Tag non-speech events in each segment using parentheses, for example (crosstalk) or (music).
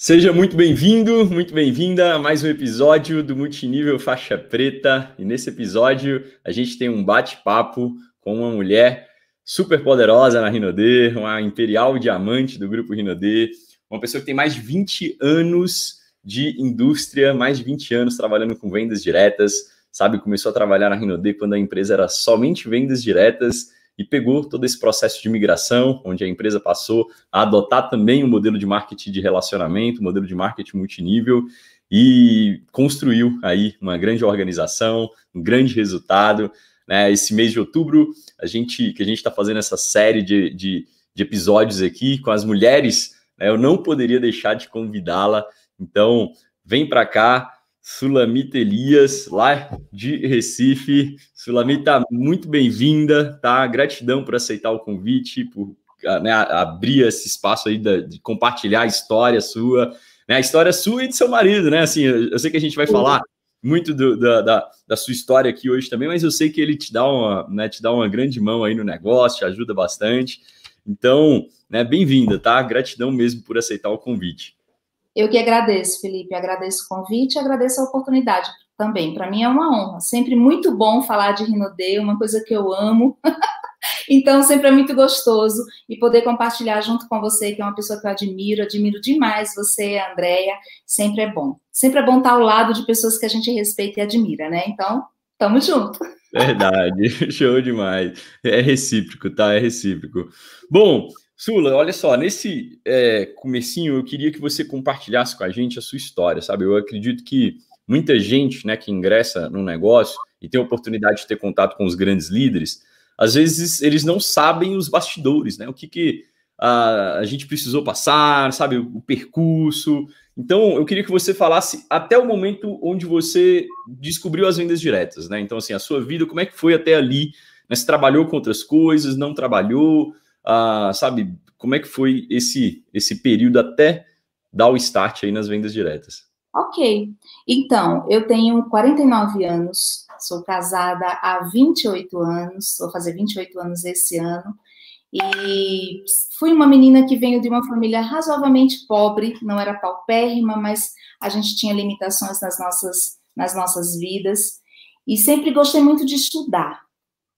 Seja muito bem-vindo, muito bem-vinda a mais um episódio do Multinível Faixa Preta. E nesse episódio a gente tem um bate-papo com uma mulher super poderosa na Rinode, uma imperial diamante do grupo Rinode, uma pessoa que tem mais de 20 anos de indústria, mais de 20 anos trabalhando com vendas diretas, sabe? Começou a trabalhar na Rinode quando a empresa era somente vendas diretas e pegou todo esse processo de migração, onde a empresa passou a adotar também o um modelo de marketing de relacionamento, um modelo de marketing multinível e construiu aí uma grande organização, um grande resultado. Né? Esse mês de outubro, a gente que a gente está fazendo essa série de, de, de, episódios aqui com as mulheres, né? eu não poderia deixar de convidá-la. Então, vem para cá, Sulamita Elias, lá de Recife. Sulamita, muito bem-vinda, tá? Gratidão por aceitar o convite, por né, abrir esse espaço aí de, de, compartilhar a história sua, né? A história sua e de seu marido, né? Assim, eu, eu sei que a gente vai falar muito do, da, da, da, sua história aqui hoje também, mas eu sei que ele te dá uma, né, te dá uma grande mão aí no negócio, te ajuda bastante. Então, né, bem-vinda, tá? Gratidão mesmo por aceitar o convite. Eu que agradeço, Felipe, agradeço o convite e agradeço a oportunidade também. Para mim é uma honra. Sempre muito bom falar de Rinode, uma coisa que eu amo. (laughs) então, sempre é muito gostoso e poder compartilhar junto com você, que é uma pessoa que eu admiro, admiro demais você, a Andrea, sempre é bom. Sempre é bom estar ao lado de pessoas que a gente respeita e admira, né? Então, tamo junto. Verdade, (laughs) show demais. É recíproco, tá? É recíproco. Bom, Sula, olha só, nesse é, comecinho eu queria que você compartilhasse com a gente a sua história, sabe? Eu acredito que muita gente, né, que ingressa no negócio e tem a oportunidade de ter contato com os grandes líderes, às vezes eles não sabem os bastidores, né? O que, que a, a gente precisou passar, sabe? O, o percurso. Então, eu queria que você falasse até o momento onde você descobriu as vendas diretas, né? Então, assim, a sua vida, como é que foi até ali? Né? Você trabalhou com outras coisas, não trabalhou? Sabe, como é que foi esse, esse período até dar o start aí nas vendas diretas? Ok, então, eu tenho 49 anos, sou casada há 28 anos, vou fazer 28 anos esse ano, e fui uma menina que veio de uma família razoavelmente pobre, não era paupérrima, mas a gente tinha limitações nas nossas, nas nossas vidas, e sempre gostei muito de estudar.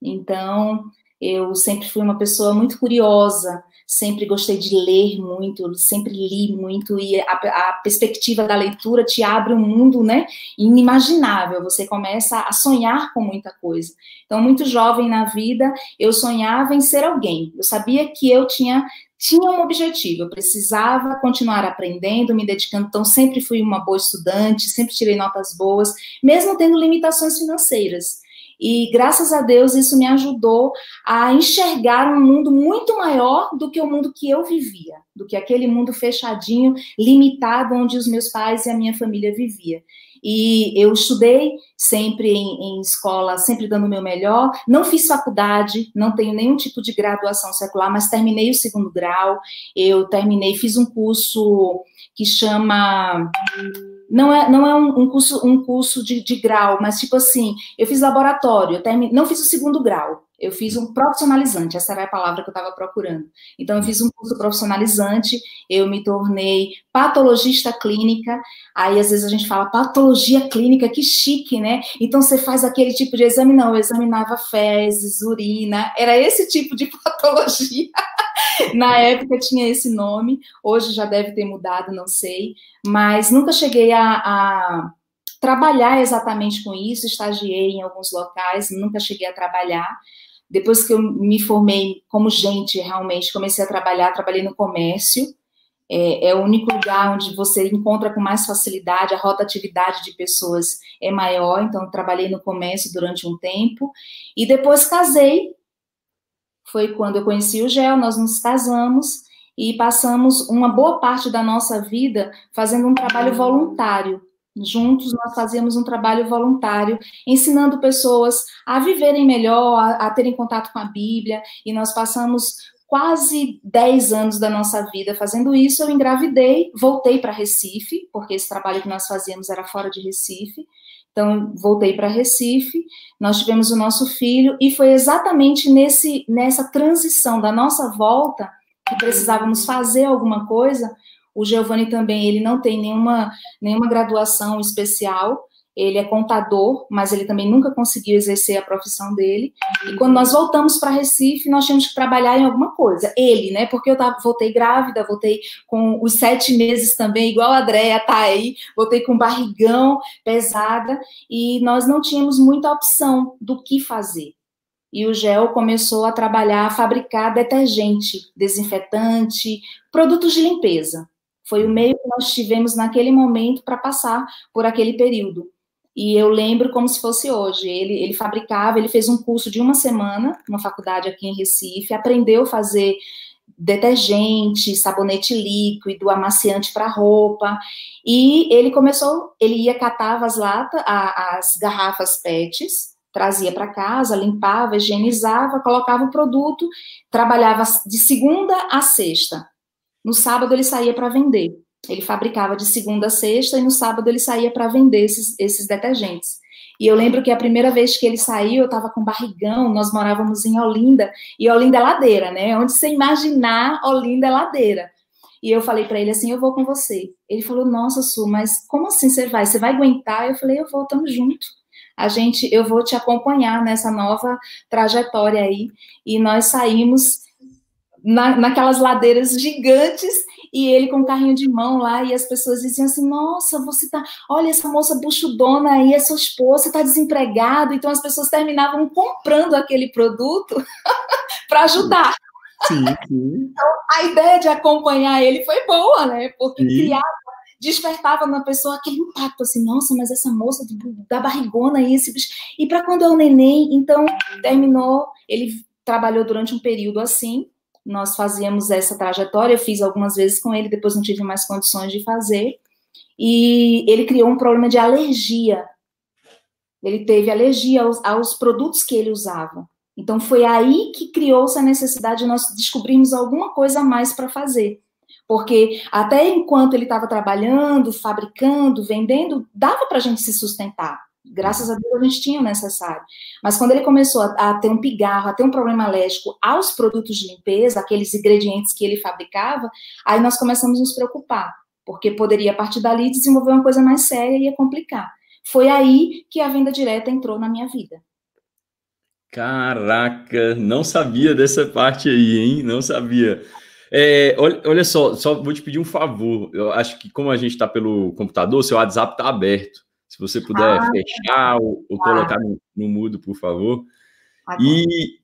Então, eu sempre fui uma pessoa muito curiosa, sempre gostei de ler muito, sempre li muito, e a, a, perspectiva da leitura te abre um mundo né, inimaginável, você começa a sonhar com muita coisa. Então, muito jovem na vida, eu sonhava em ser alguém, eu sabia que eu tinha. Tinha um objetivo, eu precisava continuar aprendendo, me dedicando, então sempre fui uma boa estudante, sempre tirei notas boas, mesmo tendo limitações financeiras. E graças a Deus isso me ajudou a enxergar um mundo muito maior do que o mundo que eu vivia, do que aquele mundo fechadinho, limitado onde os meus pais e a minha família vivia. E eu estudei sempre em, em, escola, sempre dando o meu melhor. Não fiz faculdade, não tenho nenhum tipo de graduação secular, mas terminei o segundo grau. Eu terminei, fiz um curso que chama não é, não é um, um curso, um curso de, de, grau, mas tipo assim, eu fiz laboratório, eu termine, não fiz o segundo grau, eu fiz um profissionalizante, essa era a palavra que eu estava procurando. Então, eu fiz um curso profissionalizante, eu me tornei patologista clínica, aí às vezes a gente fala patologia clínica, que chique, né? Então, você faz aquele tipo de exame, não, eu examinava fezes, urina, era esse tipo de (laughs) patologia. Na época tinha esse nome, hoje já deve ter mudado, não sei, mas nunca cheguei a, a trabalhar exatamente com isso, estagiei em alguns locais, nunca cheguei a trabalhar, depois que eu me formei como gente, realmente, comecei a trabalhar, trabalhei no comércio. É, é, o único lugar onde você encontra com mais facilidade, a rotatividade de pessoas é maior, então trabalhei no comércio durante um tempo. E depois casei. Foi quando eu conheci o Gel, nós nos casamos e passamos uma boa parte da nossa vida fazendo um trabalho voluntário Juntos nós fazíamos um trabalho voluntário, ensinando pessoas a viverem melhor, a, a terem contato com a Bíblia, e nós passamos quase 10 anos da nossa vida fazendo isso. Eu engravidei, voltei para Recife, porque esse trabalho que nós fazíamos era fora de Recife. Então, voltei para Recife, nós tivemos o nosso filho, e foi exatamente nesse, nessa transição da nossa volta, que precisávamos fazer alguma coisa, O Giovanni também, ele não tem nenhuma, nenhuma graduação especial, ele é contador, mas ele também nunca conseguiu exercer a profissão dele. E quando nós voltamos para Recife, nós tínhamos que trabalhar em alguma coisa. Ele, né? Porque eu tava, voltei grávida, voltei com os sete meses também, igual a Andréia tá aí, voltei com barrigão pesada, e nós não tínhamos muita opção do que fazer. E o GEL começou a trabalhar, a fabricar detergente, desinfetante, produtos de limpeza. Foi o meio que nós tivemos naquele momento para passar por aquele período. E eu lembro como se fosse hoje. Ele, ele fabricava, ele fez um curso de uma semana, numa faculdade aqui em Recife, aprendeu a fazer detergente, sabonete líquido, amaciante para roupa. E ele começou, ele ia catava as latas, as garrafas PETs, trazia para casa, limpava, higienizava, colocava o produto, trabalhava de segunda a sexta. No sábado ele saía para vender. Ele fabricava de segunda a sexta e no sábado ele saía para vender esses, esses detergentes. E eu lembro que a primeira vez que ele saiu, eu estava com barrigão, nós morávamos em Olinda, e Olinda é ladeira, né? Onde você imaginar, Olinda é ladeira. E eu falei para ele assim: eu vou com você. Ele falou: nossa, Su, mas como assim você vai? Você vai aguentar? Eu falei: eu vou, estamos junto. A gente, eu vou te acompanhar nessa nova trajetória aí. E nós saímos na, naquelas ladeiras gigantes e ele com o carrinho de mão lá, e as pessoas diziam assim: Nossa, você tá, olha essa moça buchudona aí, é sua esposa, tá desempregado. Então as pessoas terminavam comprando aquele produto (laughs) para ajudar. Sim, sim. Então a ideia de acompanhar ele foi boa, né? Porque sim. criava despertava na pessoa aquele impacto assim, nossa, mas essa moça da barrigona aí, esse bicho. E para quando é o neném, então terminou, ele trabalhou durante um período assim, nós fazíamos essa trajetória, eu fiz algumas vezes com ele, depois não tive mais condições de fazer, e ele criou um problema de alergia. Ele teve alergia aos, aos produtos que ele usava. Então foi aí que criou-se a necessidade de nós descobrirmos alguma coisa a mais para fazer. Porque até enquanto ele estava trabalhando, fabricando, vendendo, dava para a gente se sustentar. Graças a Deus a gente tinha o necessário. Mas quando ele começou a, a, ter um pigarro, a ter um problema alérgico aos produtos de limpeza, aqueles ingredientes que ele fabricava, aí nós começamos a nos preocupar, porque poderia a partir dali desenvolver uma coisa mais séria e ia complicar. Foi aí que a venda direta entrou na minha vida. Caraca, não sabia dessa parte aí, hein? Não sabia. É, olha, olha só, só vou te pedir um favor. Eu acho que como a gente está pelo computador, seu WhatsApp está aberto. Se você puder ah, fechar ou, ou colocar no, no, mudo, por favor. Ah, e,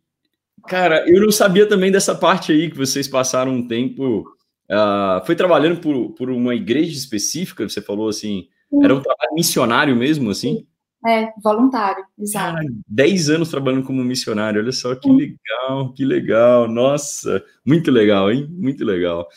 cara, eu não sabia também dessa parte aí que vocês passaram um tempo. Uh, foi trabalhando por, por uma igreja específica, você falou assim. Sim. Era um trabalho missionário mesmo, assim? É, voluntário, exato. Cara, 10 anos trabalhando como missionário, olha só que legal, que legal, nossa, muito legal, hein? Muito legal.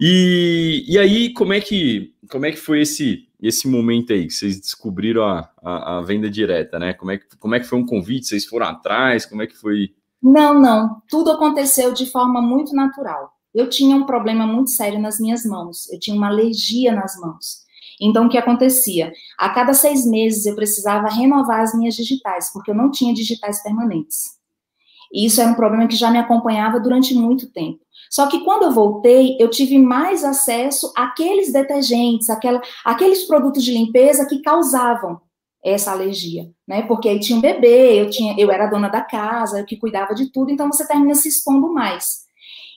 E, e aí, como é que como é que foi esse esse momento aí que vocês descobriram a, a, a, venda direta, né? Como é, que, como é que foi um convite? Vocês foram atrás? Como é que foi? Não, não. Tudo aconteceu de forma muito natural. Eu tinha um problema muito sério nas minhas mãos. Eu tinha uma alergia nas mãos. Então, o que acontecia? A cada seis meses eu precisava renovar as minhas digitais, porque eu não tinha digitais permanentes. E isso era um problema que já me acompanhava durante muito tempo. Só que quando eu voltei, eu tive mais acesso àqueles detergentes, àquela, àqueles produtos de limpeza que causavam essa alergia, né? Porque aí tinha um bebê, eu tinha, eu era dona da casa, eu que cuidava de tudo, então você termina se expondo mais.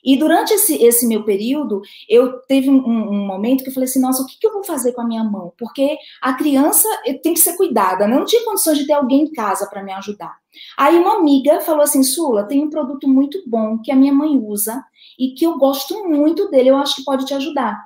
E durante esse, esse meu período, eu teve um, um, momento que eu falei assim, nossa, o que, que, eu vou fazer com a minha mão? Porque a criança eh, tem que ser cuidada, né? eu não tinha condições de ter alguém em casa para me ajudar. Aí uma amiga falou assim, Sula, tem um produto muito bom que a minha mãe usa e que eu gosto muito dele, eu acho que pode te ajudar.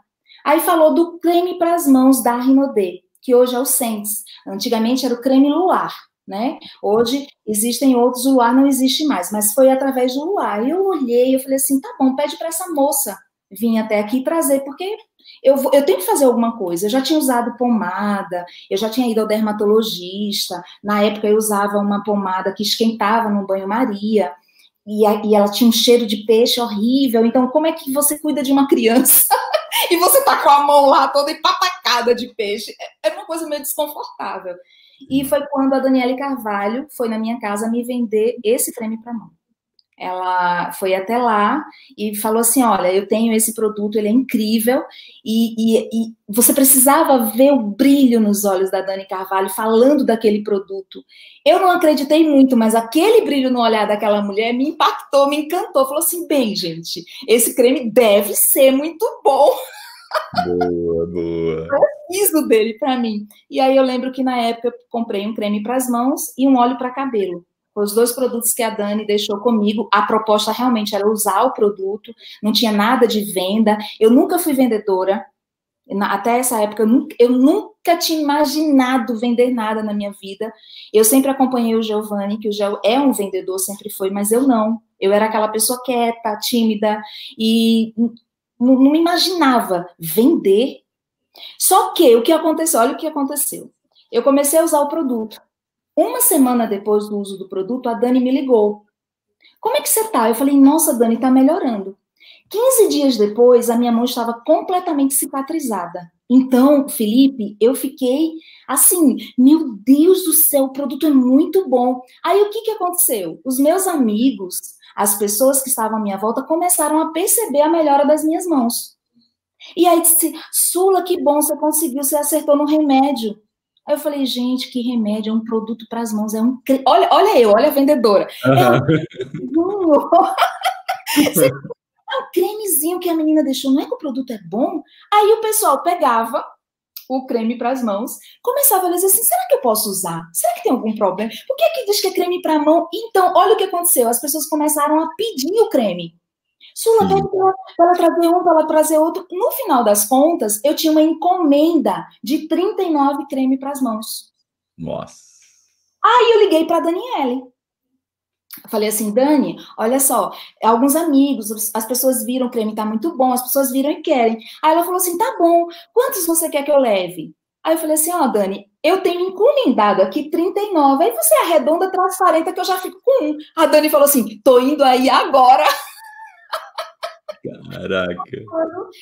Aí falou do creme para as mãos da Rinodê, que hoje é o Sense. Antigamente era o creme luar né? Hoje existem outros, o Luar não existe mais, mas foi através do Luar. Eu olhei, eu falei assim, tá bom, pede para essa moça vir até aqui trazer, porque eu, vou, eu tenho que fazer alguma coisa. Eu já tinha usado pomada, eu já tinha ido ao dermatologista. Na época eu usava uma pomada que esquentava no banho-maria. E, e ela tinha um cheiro de peixe horrível. Então, como é que você cuida de uma criança (laughs) e você tá com a mão lá toda empatacada de peixe? É, é uma coisa meio desconfortável. E foi quando a Daniele Carvalho foi na minha casa me vender esse creme para mão. Ela foi até lá e falou assim: Olha, eu tenho esse produto, ele é incrível, e, e, e, você precisava ver o brilho nos olhos da Dani Carvalho falando daquele produto. Eu não acreditei muito, mas aquele brilho no olhar daquela mulher me impactou, me encantou. Falou assim: bem, gente, esse creme deve ser muito bom. (laughs) Boa, boa. Preciso dele para mim. E aí eu lembro que na época eu comprei um creme para as mãos e um óleo para cabelo. Os dois produtos que a Dani deixou comigo. A proposta realmente era usar o produto, não tinha nada de venda. Eu nunca fui vendedora. Até essa época, eu nunca, eu nunca tinha imaginado vender nada na minha vida. Eu sempre acompanhei o Giovanni, que o Geo é um vendedor, sempre foi, mas eu não. Eu era aquela pessoa quieta, tímida, e não, não imaginava vender. Só que o que aconteceu? Olha o que aconteceu. Eu comecei a usar o produto. Uma semana depois do uso do produto, a Dani me ligou. Como é que você tá? Eu falei, nossa, Dani, tá melhorando. 15 dias depois, a minha mão estava completamente cicatrizada. Então, Felipe, eu fiquei assim, meu Deus do céu, o produto é muito bom. Aí o que, que aconteceu? Os meus amigos, as pessoas que estavam à minha volta, começaram a perceber a melhora das minhas mãos. E aí disse, Sula, que bom, você conseguiu, você acertou no remédio. Aí eu falei, gente, que remédio, é um produto para as mãos, é um. Olha, olha eu, olha a vendedora. Uhum. É, um... (laughs) é um cremezinho que a menina deixou, não é que o produto é bom? Aí o pessoal pegava o creme para as mãos, começava a dizer assim: será que eu posso usar? Será que tem algum problema? Por que, que diz que é creme para a mão? Então, olha o que aconteceu: as pessoas começaram a pedir o creme. Sula, pede para ela trazer um, para ela trazer outro. No final das contas, eu tinha uma encomenda de 39 creme para as mãos. Nossa. Aí eu liguei para a Daniele. Falei assim, Dani, olha só, alguns amigos, as pessoas viram o creme tá muito bom, as pessoas viram e querem. Aí ela falou assim, tá bom, quantos você quer que eu leve? Aí eu falei assim, ó, oh, Dani, eu tenho encomendado aqui 39, aí você arredonda, traz 40 que eu já fico com um. A Dani falou assim, tô indo aí agora. (laughs) Caraca.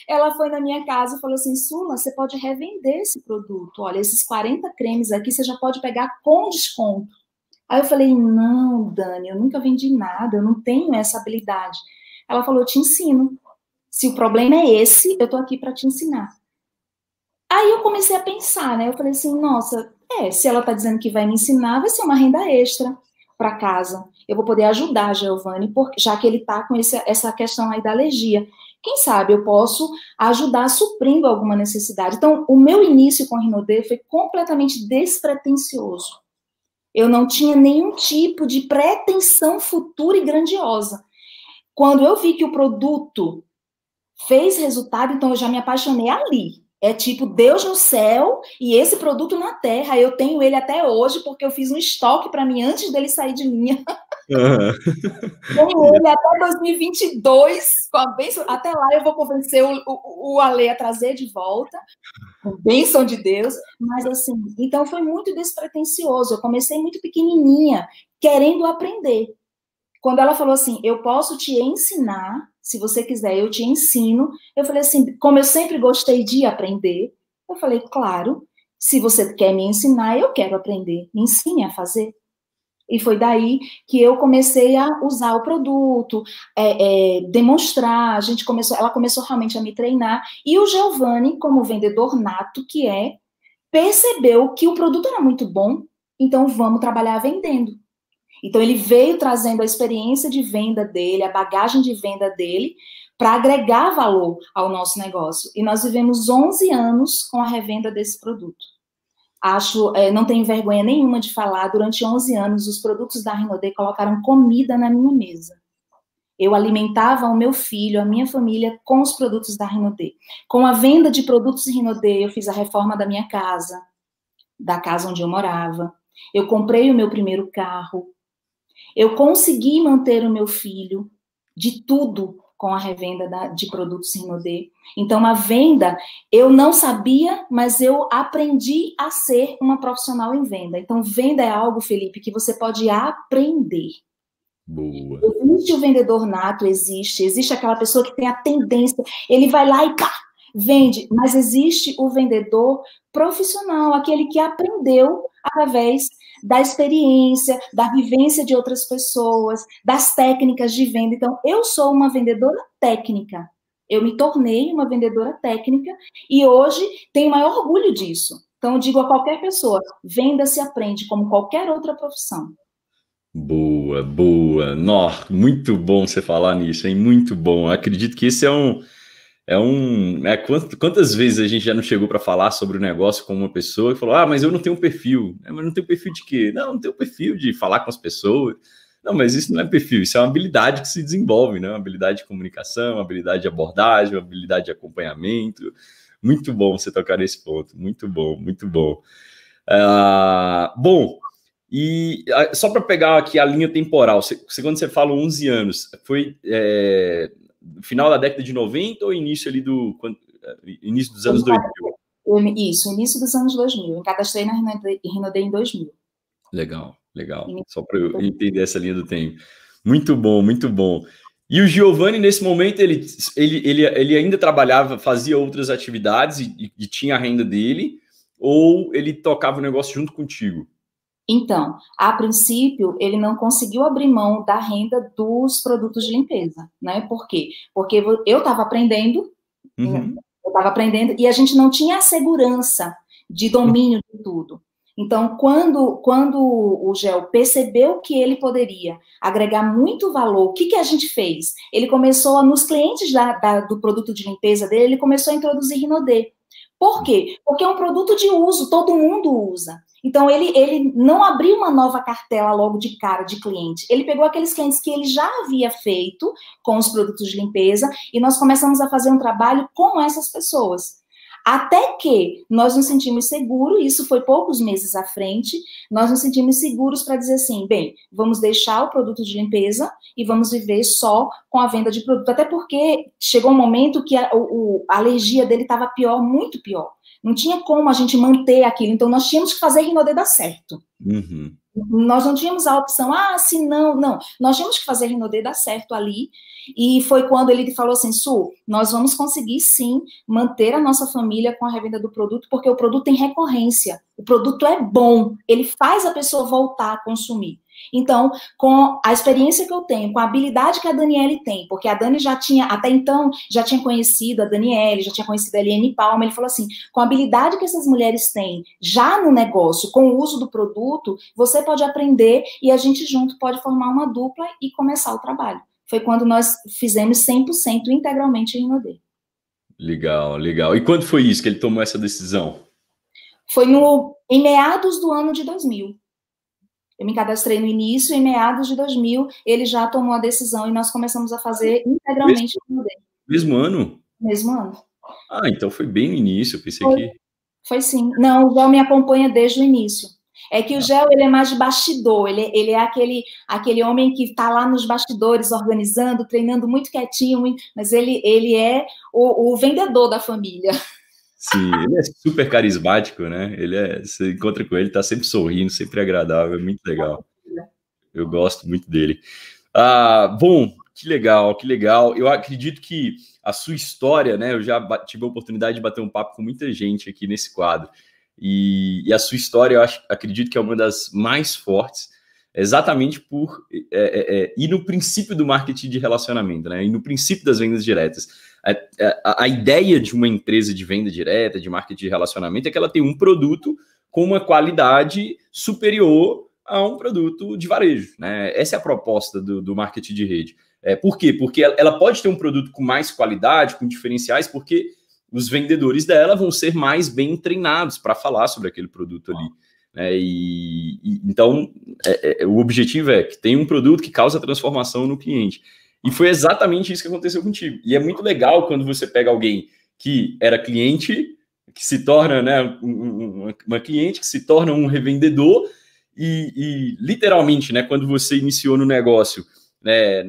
Ela foi na minha casa e falou assim: Sula, você pode revender esse produto. Olha, esses 40 cremes aqui você já pode pegar com desconto. Aí eu falei: Não, Dani, eu nunca vendi nada, eu não tenho essa habilidade. Ela falou: Eu te ensino. Se o problema é esse, eu tô aqui para te ensinar. Aí eu comecei a pensar, né? Eu falei assim: Nossa, é, se ela tá dizendo que vai me ensinar, vai ser uma renda extra para casa. Eu vou poder ajudar Giovanni, já que ele está com esse, essa questão aí da alergia. Quem sabe eu posso ajudar suprindo alguma necessidade. Então, o meu início com Rinodê foi completamente despretensioso. Eu não tinha nenhum tipo de pretensão futura e grandiosa. Quando eu vi que o produto fez resultado, então eu já me apaixonei ali. É tipo Deus no céu e esse produto na terra. Eu tenho ele até hoje porque eu fiz um estoque para mim antes dele sair de linha. (laughs) Uhum. Tenho ele até 2022 com a bênção. Até lá eu vou convencer o, o, o Ale a trazer de volta, com bênção de Deus. Mas assim, então foi muito despretensioso. Eu comecei muito pequenininha, querendo aprender. Quando ela falou assim, eu posso te ensinar se você quiser, eu te ensino. Eu falei assim, como eu sempre gostei de aprender, eu falei, claro, se você quer me ensinar, eu quero aprender, me ensine a fazer. E foi daí que eu comecei a usar o produto, é, é, demonstrar, a gente começou, ela começou realmente a me treinar, e o Giovanni, como vendedor nato que é, percebeu que o produto era muito bom, então vamos trabalhar vendendo. Então, ele veio trazendo a experiência de venda dele, a bagagem de venda dele, para agregar valor ao nosso negócio. E nós vivemos 11 anos com a revenda desse produto. Acho, é, não tenho vergonha nenhuma de falar, durante 11 anos, os produtos da Rinodê colocaram comida na minha mesa. Eu alimentava o meu filho, a minha família, com os produtos da Rinodê. Com a venda de produtos Rinodê, eu fiz a reforma da minha casa, da casa onde eu morava. Eu comprei o meu primeiro carro, eu consegui manter o meu filho de tudo com a revenda da, de produtos Rinodê. Então, a venda, eu não sabia, mas eu aprendi a ser uma profissional em venda. Então, venda é algo, Felipe, que você pode aprender. Boa. Existe o vendedor nato, existe. Existe aquela pessoa que tem a tendência, ele vai lá e pá, vende, mas existe o vendedor profissional, aquele que aprendeu através da experiência, da vivência de outras pessoas, das técnicas de venda. Então, eu sou uma vendedora técnica. Eu me tornei uma vendedora técnica e hoje tenho maior orgulho disso. Então, eu digo a qualquer pessoa: venda se aprende como qualquer outra profissão. Boa, boa. Nó, muito bom você falar nisso, hein? Muito bom. acredito que esse é um. É um. Né, quantas, vezes a gente já não chegou para falar sobre o negócio com uma pessoa e falou: Ah, mas eu não tenho perfil. É, mas não tenho perfil de quê? Não, não tenho perfil de falar com as pessoas. Não, mas isso não é perfil, isso é uma habilidade que se desenvolve, né? Uma habilidade de comunicação, uma habilidade de abordagem, uma habilidade de acompanhamento. Muito bom você tocar nesse ponto. Muito bom, muito bom. Uh, bom, e só para pegar aqui a linha temporal, você, quando você fala 11 anos, foi é, final da década de 90 ou início ali do é, início dos anos 2000? Isso, início dos anos 2000. Eu cadastrei na Rinode em 2000. Legal, legal. Só para eu entender essa linha do tempo. Muito bom, muito bom. E o Giovanni, nesse momento, ele, ele, ele, ele ainda trabalhava, fazia outras atividades e, e tinha a renda dele, ou ele tocava o negócio junto contigo? Então, a princípio, ele não conseguiu abrir mão da renda dos produtos de limpeza, né? Por quê? Porque eu estava aprendendo, uhum. eu estava aprendendo, e a gente não tinha a segurança de domínio de tudo. Então, quando, quando o GEL percebeu que ele poderia agregar muito valor, o que, que a gente fez? Ele começou, a, nos clientes da, da, do produto de limpeza dele, ele começou a introduzir Rinodê. Por quê? Porque é um produto de uso, todo mundo usa. Então, ele, ele não abriu uma nova cartela logo de cara de cliente. Ele pegou aqueles clientes que ele já havia feito com os produtos de limpeza e nós começamos a fazer um trabalho com essas pessoas. Até que nós nos sentimos seguros, isso foi poucos meses à frente, nós nos sentimos seguros para dizer assim: bem, vamos deixar o produto de limpeza e vamos viver só com a venda de produto. Até porque chegou um momento que a, o, a alergia dele estava pior, muito pior. Não tinha como a gente manter aquilo, então nós tínhamos que fazer Rinodê dar certo. Uhum. Nós não tínhamos a opção, ah, se não, não. Nós tínhamos que fazer Rinodê dar certo ali e foi quando ele falou assim: Su, nós vamos conseguir sim manter a nossa família com a revenda do produto, porque o produto tem recorrência. O produto é bom, ele faz a pessoa voltar a consumir. Então, com a experiência que eu tenho, com a habilidade que a Daniele tem, porque a Dani já tinha, até então, já tinha conhecido a Daniele, já tinha conhecido a Eliane Palma, ele falou assim: com a habilidade que essas mulheres têm já no negócio, com o uso do produto, você pode aprender e a gente junto pode formar uma dupla e começar o trabalho foi quando nós fizemos 100% integralmente em Rinodê. Legal, legal. E quando foi isso que ele tomou essa decisão? Foi no, em meados do ano de 2000. Eu me cadastrei no início, em meados de 2000, ele já tomou a decisão e nós começamos a fazer integralmente mesmo, Rinodê. Mesmo ano? Mesmo ano. Ah, então foi bem no início, pensei foi, que... Foi sim. Não, o Val me acompanha desde o início. É que o Gel ele é mais de bastidor, ele, ele é aquele, aquele homem que está lá nos bastidores, organizando, treinando muito quietinho, mas ele, ele é o, o, vendedor da família. Sim, ele é super carismático, né? Ele é, você encontra com ele, está sempre sorrindo, sempre agradável, é muito legal. Eu gosto muito dele. Ah, bom, que legal, que legal. Eu acredito que a sua história, né? Eu já tive a oportunidade de bater um papo com muita gente aqui nesse quadro. E, e, a sua história, eu acho, acredito que é uma das mais fortes, exatamente por é, é, é, ir no princípio do marketing de relacionamento, né? E no princípio das vendas diretas. A, a, ideia de uma empresa de venda direta, de marketing de relacionamento, é que ela tem um produto com uma qualidade superior a um produto de varejo. Né? Essa é a proposta do, do marketing de rede. É, por quê? Porque ela, pode ter um produto com mais qualidade, com diferenciais, porque os vendedores dela vão ser mais bem treinados para falar sobre aquele produto ali. Né? E, e, então, é, é, o objetivo é que tem um produto que causa transformação no cliente. E foi exatamente isso que aconteceu contigo. E é muito legal quando você pega alguém que era cliente, que se torna né, uma, cliente, que se torna um revendedor, e, e, literalmente, né, quando você iniciou no negócio, né,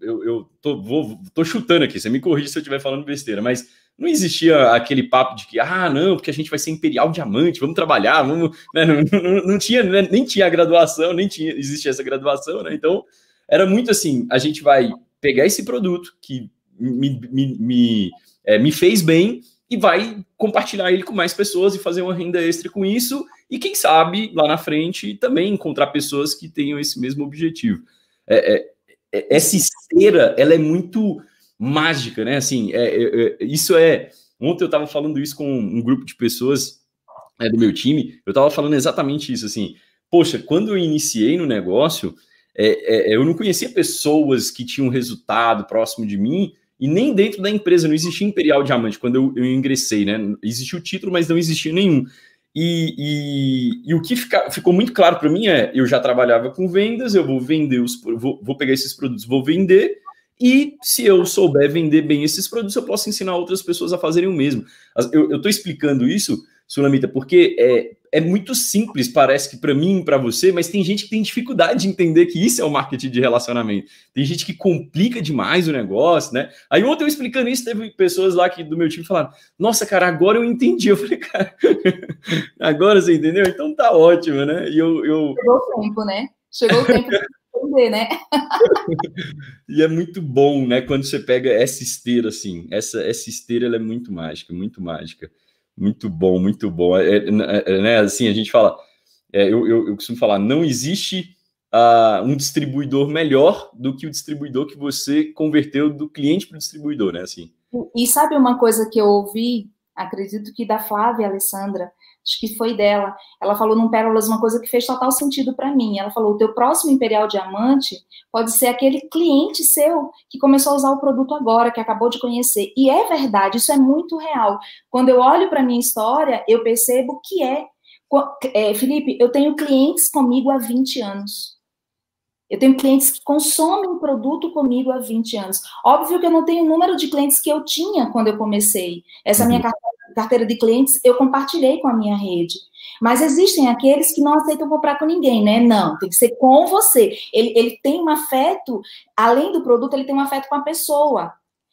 eu, eu tô, vou, tô chutando aqui, você me corrige se eu estiver falando besteira, mas não existia aquele papo de que, ah, não, porque a gente vai ser imperial diamante, vamos trabalhar, vamos. Né? Não, não, não, tinha, né? nem tinha graduação, nem tinha, existia essa graduação, né? Então, era muito assim: a gente vai pegar esse produto que me, me, me, é, me fez bem e vai compartilhar ele com mais pessoas e fazer uma renda extra com isso. E quem sabe lá na frente também encontrar pessoas que tenham esse mesmo objetivo. É, é, é essa esteira, ela é muito mágica, né? Assim, é, é, é isso é. Ontem eu estava falando isso com um grupo de pessoas do meu time. Eu estava falando exatamente isso. Assim, poxa, quando eu iniciei no negócio, eu não conhecia pessoas que tinham resultado próximo de mim e nem dentro da empresa não existia Imperial Diamante quando eu, eu ingressei, né? Existia o título, mas não existia nenhum. E, e, e o que fica, ficou muito claro para mim é: eu já trabalhava com vendas, eu vou vender os, vou, vou pegar esses produtos, vou vender, e se eu souber vender bem esses produtos, eu posso ensinar outras pessoas a fazerem o mesmo. Eu estou explicando isso Sulamita, porque é, é muito simples, parece que para mim, para você, mas tem gente que tem dificuldade de entender que isso é o marketing de relacionamento. Tem gente que complica demais o negócio, né? Aí ontem eu explicando isso, teve pessoas lá que do meu time falaram: Nossa, cara, agora eu entendi. Eu falei, cara, (laughs) agora você entendeu? Então tá ótimo, né? E eu, eu... Chegou o tempo, né? Chegou o tempo de entender, né? (laughs) e é muito bom, né? Quando você pega essa esteira, assim, essa, essa esteira ela é muito mágica, muito mágica. Muito bom, muito bom. É, é, é, né, assim, a gente fala, é, eu, eu, eu, costumo falar, não existe uh, um distribuidor melhor do que o distribuidor que você converteu do cliente para o distribuidor, né? Assim. E sabe uma coisa que eu ouvi, acredito que da Flávia Alessandra, acho que foi dela. Ela falou num Pérolas uma coisa que fez total sentido para mim. Ela falou: o teu próximo Imperial Diamante pode ser aquele cliente seu que começou a usar o produto agora, que acabou de conhecer. E é verdade, isso é muito real. Quando eu olho para minha história, eu percebo que é. é. Felipe, eu tenho clientes comigo há 20 anos. Eu tenho clientes que consomem produto comigo há 20 anos. Óbvio que eu não tenho o número de clientes que eu tinha quando eu comecei. Essa minha uhum. carteira carteira de clientes, eu compartilhei com a minha rede. Mas existem aqueles que não aceitam comprar com ninguém, né? Não, tem que ser com você. Ele, ele tem um afeto, além do produto, ele tem um afeto com a pessoa.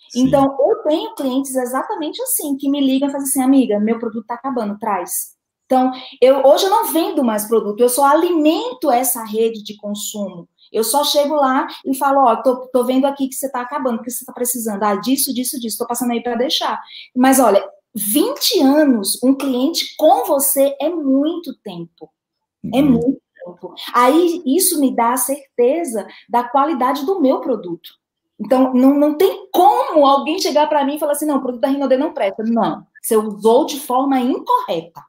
Sim. Então, eu tenho clientes exatamente assim, que me ligam e fazem assim, amiga, meu produto está acabando, traz. Então, eu, hoje eu não vendo mais produto, eu só alimento essa rede de consumo. Eu só chego lá e falo, ó, tô, tô vendo aqui que você está acabando, que você está precisando. Ah, disso, disso, disso, tô passando aí para deixar. Mas olha, 20 anos, um cliente com você é muito tempo. É uhum. muito tempo. Aí isso me dá a certeza da qualidade do meu produto. Então, não, não tem como alguém chegar para mim e falar assim: não, o produto da Rinode não presta. Não, você usou de forma incorreta.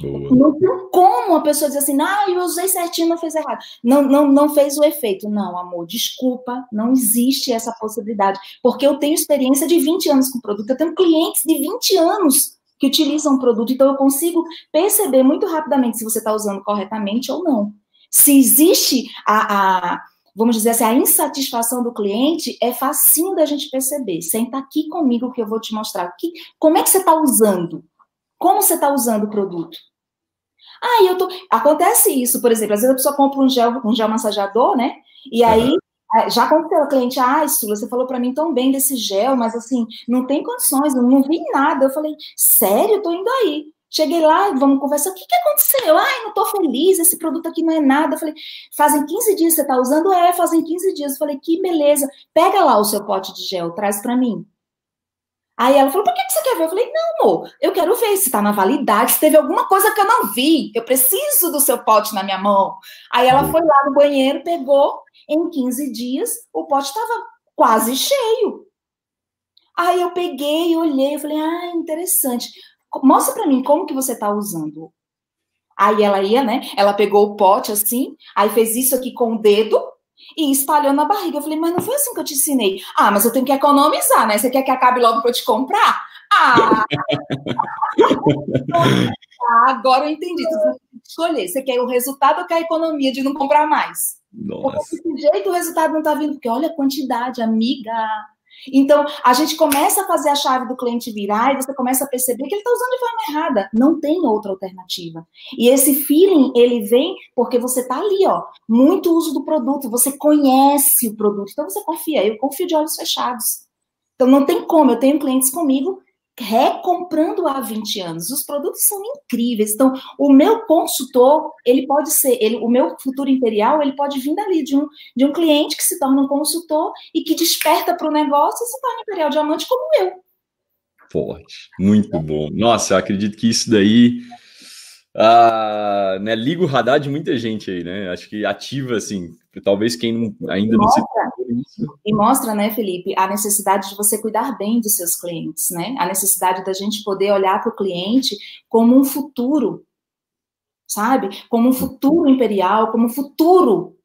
Não tem como a pessoa dizer assim, ah, eu usei certinho, não fez errado. Não, não, não fez o efeito. Não, amor, desculpa, não existe essa possibilidade. Porque eu tenho experiência de 20 anos com produto, eu tenho clientes de 20 anos que utilizam o produto, então eu consigo perceber muito rapidamente se você está usando corretamente ou não. Se existe a, a, vamos dizer assim, a insatisfação do cliente, é facinho da gente perceber. Senta aqui comigo que eu vou te mostrar. Que, como é que você está usando? Como você está usando o produto? Ah, eu tô. Acontece isso, por exemplo, às vezes a pessoa compra um gel, um gel massageador, né? E aí uhum. já aconteceu, o cliente, ah, Sula, você falou para mim tão bem desse gel, mas assim, não tem condições, eu não vi nada. Eu falei, sério, tô indo aí. Cheguei lá, vamos conversar, o que, que aconteceu? Ai, não tô feliz, esse produto aqui não é nada. Eu falei, fazem 15 dias você tá usando? É, fazem 15 dias. Eu falei, que beleza. Pega lá o seu pote de gel, traz para mim. Aí ela falou: por que você quer ver? Eu falei: não, amor, eu quero ver se está na validade, se teve alguma coisa que eu não vi. Eu preciso do seu pote na minha mão. Aí ela foi lá no banheiro, pegou. Em 15 dias, o pote estava quase cheio. Aí eu peguei, olhei, eu falei: ah, interessante. Mostra para mim como que você está usando. Aí ela ia, né? Ela pegou o pote assim, aí fez isso aqui com o dedo, e espalhou na barriga. Eu falei, mas não foi assim que eu te ensinei. Ah, mas eu tenho que economizar, né? Você quer que acabe logo para eu te comprar? Ah! (laughs) agora eu entendi. Tu tem que escolher. Você quer o resultado ou quer a economia de não comprar mais? Nossa. Porque desse jeito o resultado não está vindo, porque olha a quantidade, amiga. Então, a gente começa a fazer a chave do cliente virar e você começa a perceber que ele está usando de forma errada. Não tem outra alternativa. E esse feeling, ele vem porque você está ali, ó. Muito uso do produto, você conhece o produto, então você confia. Eu confio de olhos fechados. Então, não tem como. Eu tenho clientes comigo recomprando há 20 anos. Os produtos são incríveis. Então, o meu consultor, ele pode ser, ele, o meu futuro imperial, ele pode vir dali de um, de um cliente que se torna um consultor e que desperta para o negócio e se torna imperial diamante como eu. Forte, muito bom. Nossa, eu acredito que isso daí ah, né, liga o radar de muita gente aí, né? Acho que ativa, assim, talvez quem não, ainda e mostra, não se. E mostra, né, Felipe, a necessidade de você cuidar bem dos seus clientes, né? A necessidade da gente poder olhar para o cliente como um futuro, sabe? Como um futuro imperial, como um futuro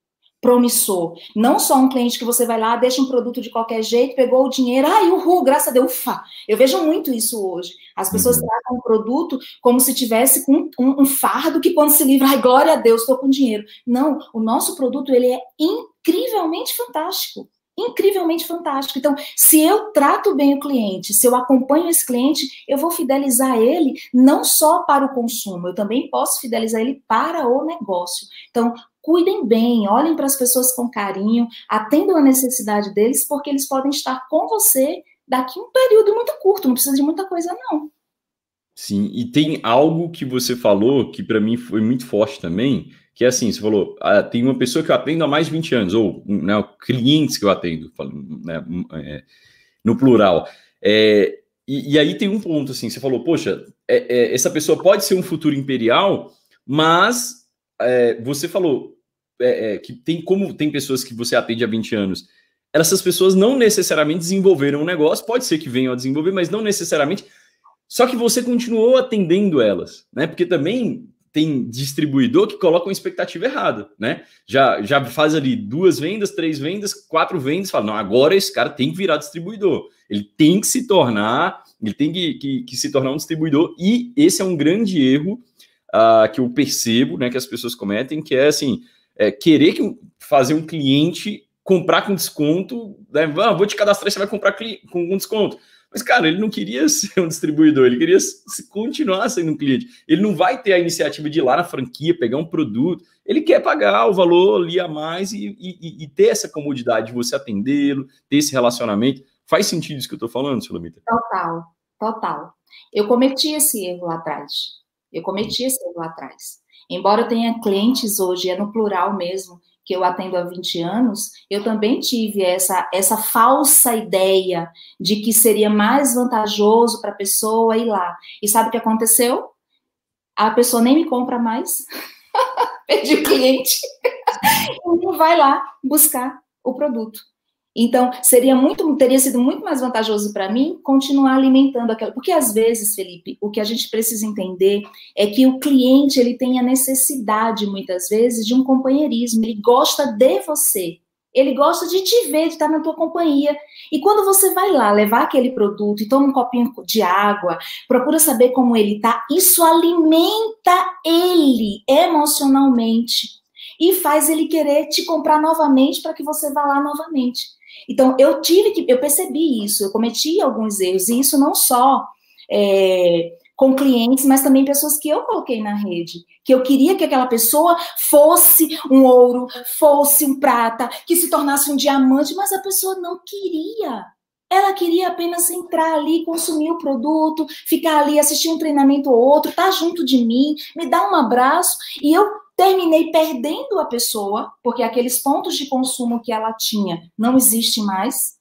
promissor. Não só um cliente que você vai lá, deixa um produto de qualquer jeito, pegou o dinheiro, ai, uhul, graças a Deus, ufa. Eu vejo muito isso hoje. As pessoas uhum. tratam o produto como se tivesse um, um, um, fardo que quando se livra, ai, glória a Deus, estou com dinheiro. Não, o nosso produto, ele é incrivelmente fantástico incrivelmente fantástico. Então, se eu trato bem o cliente, se eu acompanho esse cliente, eu vou fidelizar ele não só para o consumo, eu também posso fidelizar ele para o negócio. Então, cuidem bem, olhem para as pessoas com carinho, atendam a necessidade deles, porque eles podem estar com você daqui um período muito curto, não precisa de muita coisa, não. Sim, e tem algo que você falou que para mim foi muito forte também, que é assim, você falou, ah, tem uma pessoa que eu atendo há mais de 20 anos, ou né, clientes que eu atendo, né, é, no plural. É, e, e, aí tem um ponto, assim, você falou, poxa, é, é essa pessoa pode ser um futuro imperial, mas é, você falou é, é, que tem como tem pessoas que você atende há 20 anos, essas pessoas não necessariamente desenvolveram um negócio, pode ser que venham a desenvolver, mas não necessariamente. Só que você continuou atendendo elas, né? Porque também tem distribuidor que coloca uma expectativa errada, né? Já, já faz ali duas vendas, três vendas, quatro vendas, fala, não, agora esse cara tem que virar distribuidor. Ele tem que se tornar, ele tem que, que, que se tornar um distribuidor, e esse é um grande erro uh, que eu percebo, né, que as pessoas cometem, que é assim, é, querer que, fazer um cliente comprar com desconto, né? ah, vou te cadastrar, você vai comprar com, desconto. Mas, cara, ele não queria (laughs) ser um distribuidor, ele queria continuar sendo um cliente. Ele não vai ter a iniciativa de ir lá na franquia, pegar um produto. Ele quer pagar o valor ali a mais e, e, e ter essa comodidade de você atendê-lo, ter esse relacionamento. Faz sentido isso que eu estou falando, Silomita? Total, total. Eu cometi esse erro lá atrás. Eu cometi esse erro lá atrás. Embora eu tenha clientes hoje, é no plural mesmo, que eu atendo há 20 anos, eu também tive essa, essa falsa ideia de que seria mais vantajoso para a pessoa ir lá. E sabe o que aconteceu? A pessoa nem me compra mais. (laughs) Perdi o cliente. (laughs) e não vai lá buscar o produto. Então, seria muito, teria sido muito mais vantajoso para mim continuar alimentando aquela. Porque às vezes, Felipe, o que a gente precisa entender é que o cliente ele tem a necessidade, muitas vezes, de um companheirismo. Ele gosta de você. Ele gosta de te ver, de estar na tua companhia. E quando você vai lá levar aquele produto e toma um copinho de água, procura saber como ele tá, isso alimenta ele emocionalmente e faz ele querer te comprar novamente para que você vá lá novamente. Então, eu tive que, eu percebi isso, eu cometi alguns erros, e isso não só é, com clientes, mas também pessoas que eu coloquei na rede, que eu queria que aquela pessoa fosse um ouro, fosse um prata, que se tornasse um diamante, mas a pessoa não queria. Ela queria apenas entrar ali, consumir o produto, ficar ali, assistir um treinamento ou outro, estar tá junto de mim, me dar um abraço, e eu terminei perdendo a pessoa, porque aqueles pontos de consumo que ela tinha não existem mais.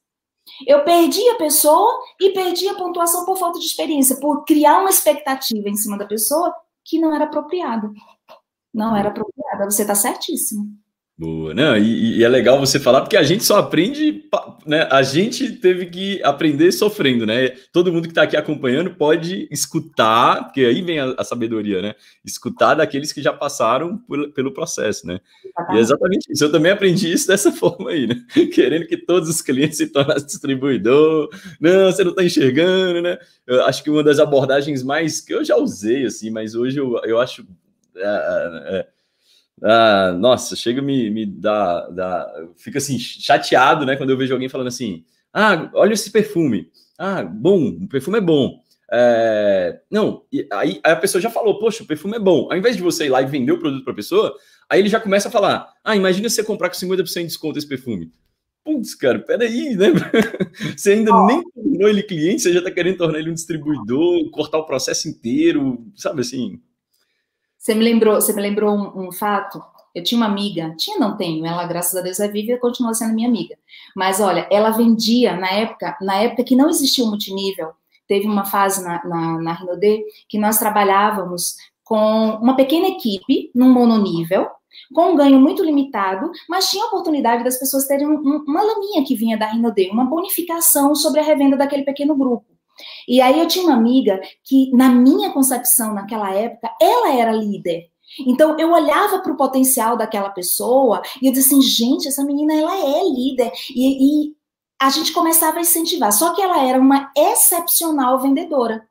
Eu perdi a pessoa e perdi a pontuação por falta de experiência, por criar uma expectativa em cima da pessoa que não era apropriada. Não era apropriada. Você está certíssimo. Boa, não, e, e, é legal você falar porque a gente só aprende, né? A gente teve que aprender sofrendo, né? Todo mundo que está aqui acompanhando pode escutar, porque aí vem a, a, sabedoria, né? Escutar daqueles que já passaram por, pelo processo, né? E é exatamente isso. Eu também aprendi isso dessa (laughs) forma aí, né? Querendo que todos os clientes se tornassem distribuidor. Não, você não está enxergando, né? Eu acho que uma das abordagens mais que eu já usei, assim, mas hoje eu, eu acho. É, é, ah, nossa, chega me, me dá, dá. Fica assim, chateado, né? Quando eu vejo alguém falando assim: ah, olha esse perfume. Ah, bom, o perfume é bom. É, não, aí, aí, a pessoa já falou, poxa, o perfume é bom. Ao invés de você ir lá e vender o produto para a pessoa, aí ele já começa a falar: ah, imagina você comprar com 50% de desconto esse perfume. Putz, cara, peraí, né? (laughs) Você ainda oh. nem tornou ele cliente, você já está querendo tornar ele um distribuidor, cortar o processo inteiro, sabe assim? Você me lembrou, você me lembrou um, um, fato. Eu tinha uma amiga, tinha não tenho, ela graças a Deus é viva e continua sendo minha amiga. Mas olha, ela vendia na época, na época que não existia o multinível, teve uma fase na, na, na Rinode que nós trabalhávamos com uma pequena equipe, num mononível, com um ganho muito limitado, mas tinha a oportunidade das pessoas terem um, um, uma laminha que vinha da Rinode, uma bonificação sobre a revenda daquele pequeno grupo. E aí eu tinha uma amiga que, na minha concepção, naquela época, ela era líder. Então eu olhava para o potencial daquela pessoa e eu dizia assim, gente, essa menina ela é líder e, e a gente começava a incentivar. Só que ela era uma excepcional vendedora.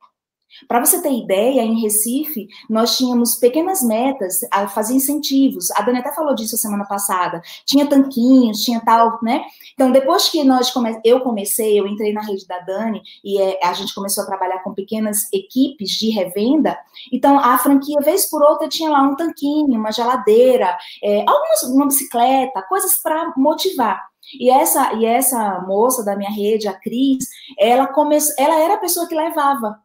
Para você ter ideia, em Recife, nós tínhamos pequenas metas, a fazer incentivos. A Dani até falou disso semana passada. Tinha tanquinhos, tinha tal, né? Então, depois que nós come... eu comecei, eu entrei na rede da Dani e é, a gente começou a trabalhar com pequenas equipes de revenda. Então, a franquia, vez por outra, tinha lá um tanquinho, uma geladeira, é, algumas, uma bicicleta, coisas para motivar. E essa, e essa moça da minha rede, a Cris, ela, come... ela era a pessoa que levava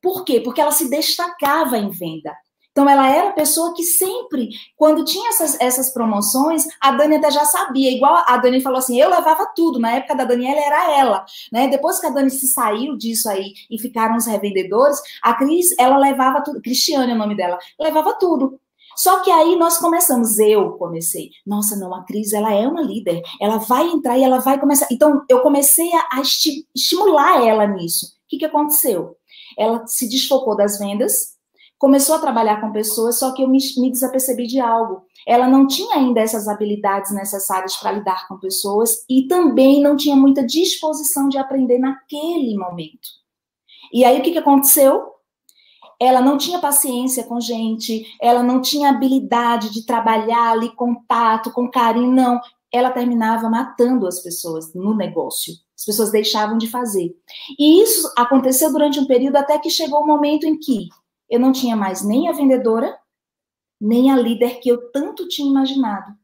por quê? Porque ela se destacava em venda. Então, ela era a pessoa que sempre, quando tinha essas, essas promoções, a Dani até já sabia. Igual a Dani falou assim: eu levava tudo. Na época da Daniela era ela. Né? Depois que a Dani se saiu disso aí e ficaram os revendedores, a Cris, ela levava tudo. Cristiane é o nome dela. Levava tudo. Só que aí nós começamos, eu comecei. Nossa, não, a Cris, ela é uma líder. Ela vai entrar e ela vai começar. Então, eu comecei a, a esti estimular ela nisso. O que, que aconteceu? Ela se desfocou das vendas, começou a trabalhar com pessoas, só que eu me, me desapercebi de algo. Ela não tinha ainda essas habilidades necessárias para lidar com pessoas e também não tinha muita disposição de aprender naquele momento. E aí o que, que aconteceu? Ela não tinha paciência com gente, ela não tinha habilidade de trabalhar ali, contato, com carinho, não. Ela terminava matando as pessoas no negócio. As pessoas deixavam de fazer. E isso aconteceu durante um período até que chegou o um momento em que eu não tinha mais nem a vendedora, nem a líder que eu tanto tinha imaginado.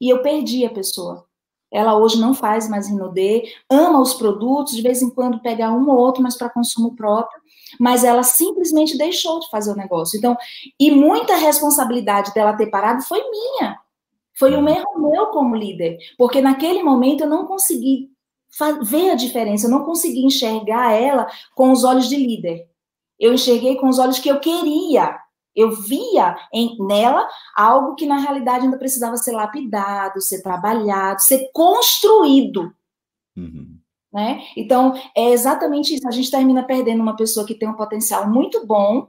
E eu perdi a pessoa. Ela hoje não faz mais Rinodê, ama os produtos, de vez em quando pega um ou outro, mas para consumo próprio, mas ela simplesmente deixou de fazer o negócio. Então, e muita responsabilidade dela ter parado foi minha. Foi um uhum. erro meu como líder, porque naquele momento eu não consegui ver a diferença. Eu não consegui enxergar ela com os olhos de líder. Eu enxerguei com os olhos que eu queria. Eu via em, nela algo que na realidade ainda precisava ser lapidado, ser trabalhado, ser construído. Uhum. Né? Então, é exatamente isso. A gente termina perdendo uma pessoa que tem um potencial muito bom,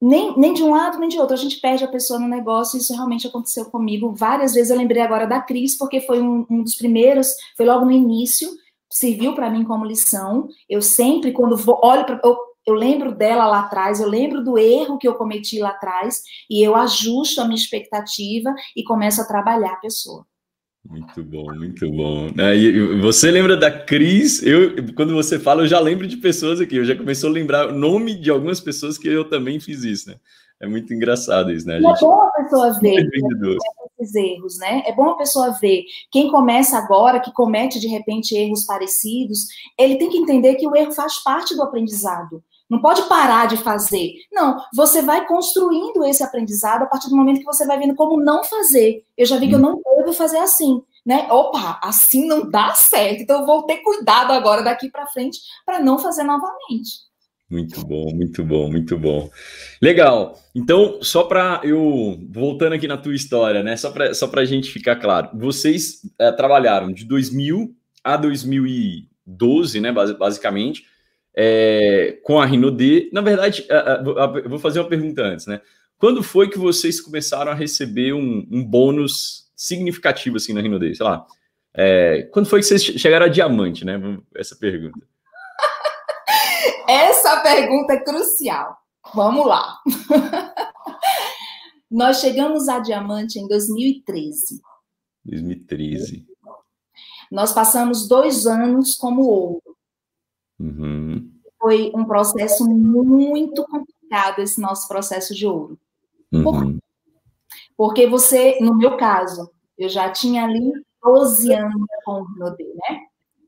nem, nem de um lado nem de outro. A gente perde a pessoa no negócio, isso realmente aconteceu comigo várias vezes. Eu lembrei agora da Cris, porque foi um, um dos primeiros, foi logo no início, serviu para mim como lição. Eu sempre, quando vou, olho para. Eu, eu lembro dela lá atrás, eu lembro do erro que eu cometi lá atrás, e eu ajusto a minha expectativa e começo a trabalhar a pessoa. Muito bom, muito bom. É, e você lembra da Cris? Eu, quando você fala, eu já lembro de pessoas aqui. Eu já começou a lembrar o nome de algumas pessoas que eu também fiz isso, né? É muito engraçado isso, né? A é gente... É bom a pessoa ver (laughs) esses erros, né? É bom a pessoa ver. Quem começa agora, que comete de repente erros parecidos, ele tem que entender que o erro faz parte do aprendizado. Não pode parar de fazer. Não, você vai construindo esse aprendizado a partir do momento que você vai vendo como não fazer. Eu já vi que eu não devo fazer assim, né? Opa, assim não dá certo. Então eu vou ter cuidado agora daqui para frente para não fazer novamente. Muito bom, muito bom, muito bom. Legal. Então, só para eu voltando aqui na tua história, né? Só para só para a gente ficar claro, vocês é, trabalharam de 2000 a 2012, né? Basicamente é, com a Rinode. Na verdade, eu vou fazer uma pergunta antes, né? Quando foi que vocês começaram a receber um, um bônus significativo assim na Rinode? Sei lá. É, quando foi que vocês chegaram a diamante, né? Essa pergunta. (laughs) Essa pergunta é crucial. Vamos lá. (laughs) Nós chegamos a diamante em 2013. 2013. Nós passamos dois anos como ouro. Uhum. Foi um processo muito complicado esse nosso processo de ouro. Uhum. Por Porque você, no meu caso, eu já tinha ali 12 anos com o Rinodê, né?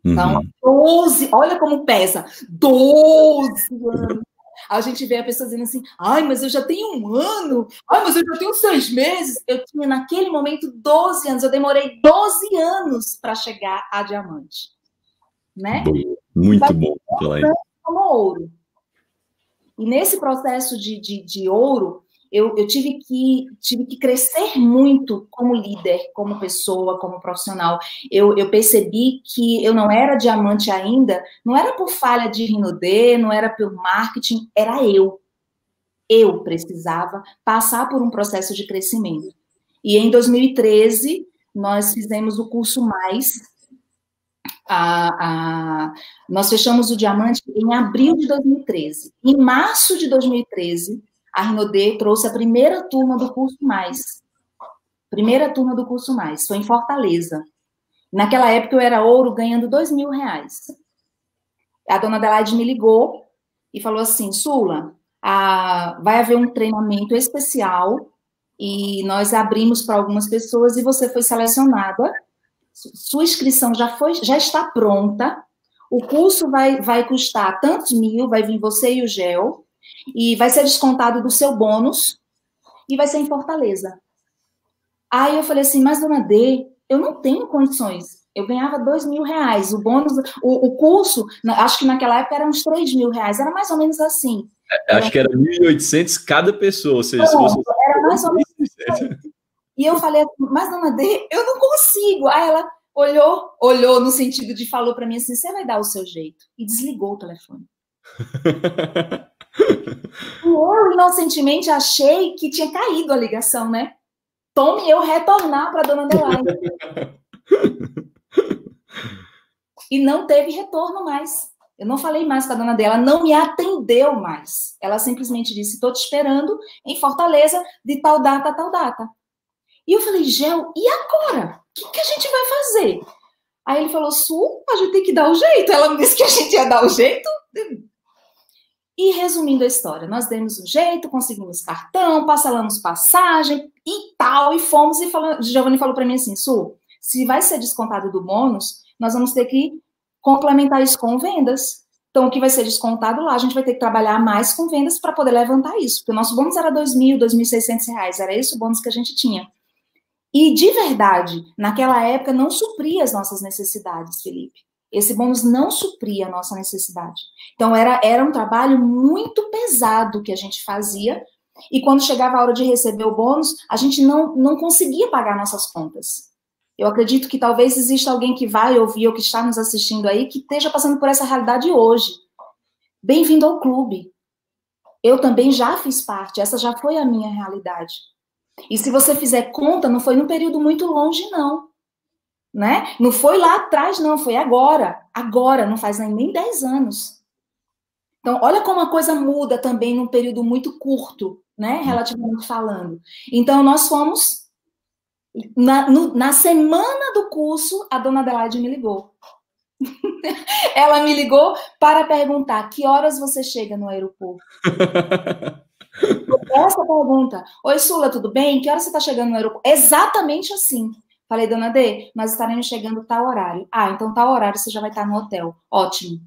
Então, 12, uhum. olha como pesa, 12 anos. A gente vê a pessoa dizendo assim, ai, mas eu já tenho um ano, ai, mas eu já tenho seis meses. Eu tinha naquele momento 12 anos, eu demorei 12 anos para chegar a diamante. Né? Muito bom como ouro. E nesse processo de, de, de ouro, eu, eu, tive, que, tive que crescer muito como líder, como pessoa, como profissional. Eu, eu percebi que eu não era diamante ainda, não era por falha de Rinodê, não era pelo marketing, era eu. Eu precisava passar por um processo de crescimento. E em 2013, nós fizemos o curso Mais. A, a, nós fechamos o diamante em abril de 2013. Em março de 2013, a Rinodê trouxe a primeira turma do curso Mais. Primeira turma do curso Mais, foi em Fortaleza. Naquela época eu era ouro ganhando dois mil reais. A dona Adelaide me ligou e falou assim: Sula, a, vai haver um treinamento especial e nós abrimos para algumas pessoas e você foi selecionada. Sua inscrição já foi, já está pronta. O curso vai, vai custar tantos mil, vai vir você e o Gel e vai ser descontado do seu bônus e vai ser em Fortaleza. Aí eu falei assim, mas dona D, eu não tenho condições. Eu ganhava dois mil reais. O bônus, o, o curso, acho que naquela época era uns três mil reais. Era mais ou menos assim. É, acho que era 1.800 cada pessoa. Ou seja, Pronto, se você... Era mais ou menos. (laughs) E eu falei assim, mas dona D, eu não consigo. Aí ela olhou, olhou no sentido de falou para mim assim, você vai dar o seu jeito. E desligou o telefone. (laughs) Eu, inocentemente, achei que tinha caído a ligação, né? Tome eu retornar para a dona Adelaide. e não teve retorno mais. Eu não falei mais com a dona dela, não me atendeu mais. Ela simplesmente disse: estou te esperando em Fortaleza de tal data, tal data. E eu falei, Gel, e agora? O que, que a gente vai fazer? Aí ele falou, Su, a gente tem que dar o jeito. Ela me disse que a gente ia dar o jeito. E resumindo a história, nós demos um jeito, conseguimos cartão, parcelamos passagem e tal, e fomos e falando, Giovanni falou para mim assim, Su, se vai ser descontado do bônus, nós vamos ter que complementar isso com vendas. Então, o que vai ser descontado lá, a gente vai ter que trabalhar mais com vendas para poder levantar isso, porque o nosso bônus era R$ 2.000, R$ 2.600, era esse o bônus que a gente tinha. E, de verdade, naquela época não supria as nossas necessidades, Felipe. Esse bônus não supria a nossa necessidade. Então, era, era um trabalho muito pesado que a gente fazia, e quando chegava a hora de receber o bônus, a gente não, não conseguia pagar nossas contas. Eu acredito que talvez exista alguém que vai ouvir ou que está nos assistindo aí que esteja passando por essa realidade hoje. Bem-vindo ao clube. Eu também já fiz parte, essa já foi a minha realidade. E se você fizer conta, não foi num período muito longe, não né? Não foi lá atrás, não, foi agora. Agora, não faz nem 10 anos. Então, olha como a coisa muda também num período muito curto, né? Uhum. Relativamente falando. Então, nós fomos. Na, no, na semana do curso, a dona Adelaide me ligou. (laughs) Ela me ligou para perguntar que horas você chega no aeroporto. (laughs) Essa pergunta. Oi, Sula, tudo bem? Que horas você está chegando no aeroporto? Exatamente assim. Falei, dona D, nós estaremos chegando tal horário. Ah, então tal horário você já vai estar no hotel. Ótimo.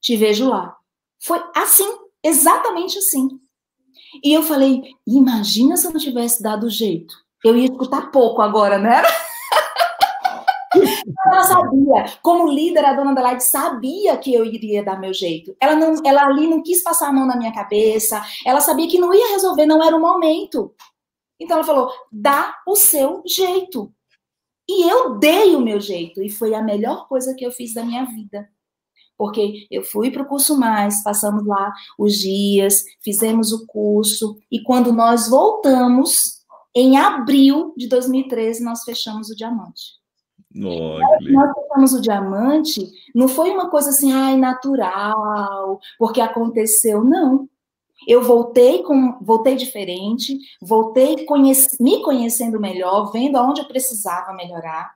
Te vejo lá. Foi assim, exatamente assim. E eu falei, imagina se eu não tivesse dado jeito. Eu ia escutar pouco agora, né? (laughs) ela sabia, como líder, a dona Adelaide sabia que eu iria dar meu jeito. Ela, não, ela ali não quis passar a mão na minha cabeça, ela sabia que não ia resolver, não era o momento. Então ela falou: dá o seu jeito. E eu dei o meu jeito, e foi a melhor coisa que eu fiz da minha vida. Porque eu fui para o curso mais, passamos lá os dias, fizemos o curso, e quando nós voltamos, em abril de 2013, nós fechamos o diamante. Oh, nós fechamos o diamante, não foi uma coisa assim, ai, natural, porque aconteceu, não. Eu voltei com, voltei diferente, voltei conhece, me conhecendo melhor, vendo aonde eu precisava melhorar,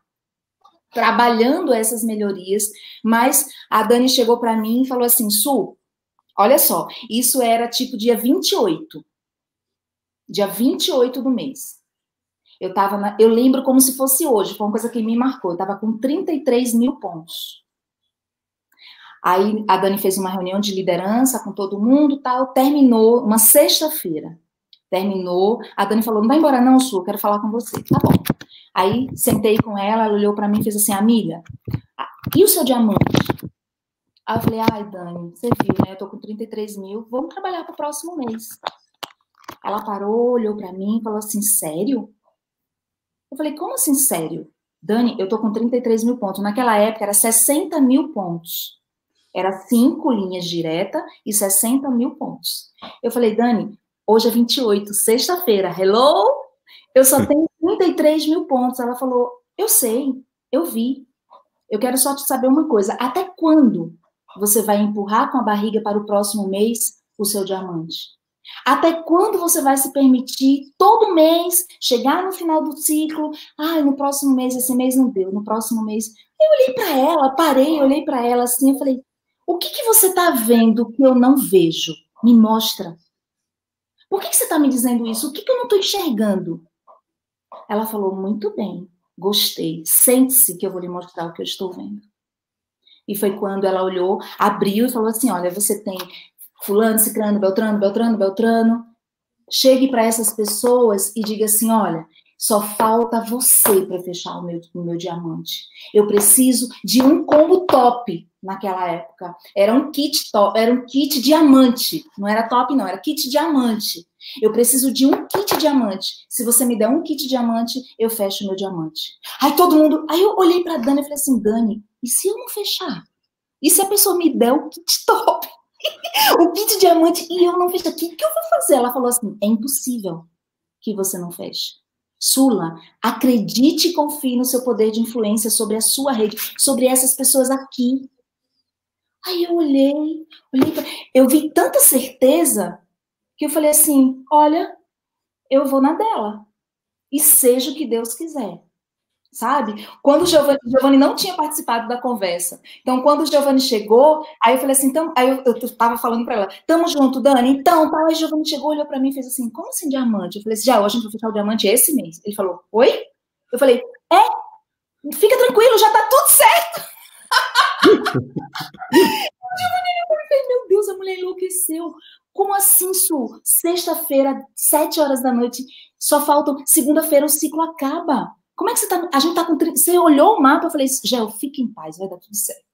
trabalhando essas melhorias, mas a Dani chegou para mim e falou assim: "Su, olha só, isso era tipo dia 28. Dia 28 do mês. Eu tava na, eu lembro como se fosse hoje, foi uma coisa que me marcou. Eu tava com 33 mil pontos. Aí a Dani fez uma reunião de liderança com todo mundo, tal, terminou uma sexta-feira. Terminou, a Dani falou: "Não vai embora não, Su, quero falar com você". Tá bom. Aí sentei com ela, ela olhou para mim e fez assim: "Amiga, e o seu diamante?" Aí eu falei, ai, Dani, você viu, né? Eu tô com 33 mil, vamos trabalhar para o próximo mês. Ela parou, olhou para mim e falou assim, sério? Eu falei, como assim, sério? Dani, eu tô com 33 mil pontos. Naquela época era 60 mil pontos. Era cinco linhas direta e 60 mil pontos. Eu falei, Dani, hoje é 28, sexta-feira, hello? Eu só tenho 33 mil pontos. Ela falou, eu sei, eu vi. Eu quero só te saber uma coisa. Até quando você vai empurrar com a barriga para o próximo mês o seu diamante? Até quando você vai se permitir todo mês chegar no final do ciclo? Ah, no próximo mês, esse mês não deu, no próximo mês. Eu olhei para ela, parei, olhei para ela assim, eu falei: o que, que você está vendo que eu não vejo? Me mostra. Por que, que você está me dizendo isso? O que, que eu não estou enxergando? Ela falou: muito bem, gostei. Sente-se que eu vou lhe mostrar o que eu estou vendo. E foi quando ela olhou, abriu e falou assim: olha, você tem fulano, ciclano, beltrano, beltrano, beltrano. Chegue para essas pessoas e diga assim, olha, só falta você para fechar o meu, o meu diamante. Eu preciso de um combo top naquela época. Era um kit top, era um kit diamante. Não era top, não, era kit diamante. Eu preciso de um kit diamante. Se você me der um kit diamante, eu fecho o meu diamante. Aí todo mundo. Aí eu olhei para Dani e falei assim: Dani, e se eu não fechar? E se a pessoa me der o kit top? (laughs) o kit diamante e eu não fecho. O que, que eu vou fazer? Ela falou assim: é impossível que você não feche. Sula, acredite e confie no seu poder de influência sobre a sua rede, sobre essas pessoas aqui. Aí eu olhei, olhei pra... eu vi tanta certeza que eu falei assim: olha, eu vou na dela. E seja o que Deus quiser sabe? Quando o Giovanni, Giovanni, não tinha participado da conversa. Então, quando o Giovanni chegou, aí eu falei assim, então, aí eu, eu tava falando para ela, tamo junto, Dani, então, tá, aí o Giovanni chegou, olhou para mim e fez assim, como assim diamante? Eu falei assim, já, hoje a gente vai fechar o diamante esse mês. Ele falou, oi? Eu falei, é, fica tranquilo, já tá tudo certo. (laughs) meu Deus, a mulher enlouqueceu. Como assim, Su? Sexta-feira, sete horas da noite, só faltam. Segunda-feira o ciclo acaba. Como é que você tá? A gente tá com. Você olhou o mapa, eu falei, Gel, fique em paz, vai dar tudo certo.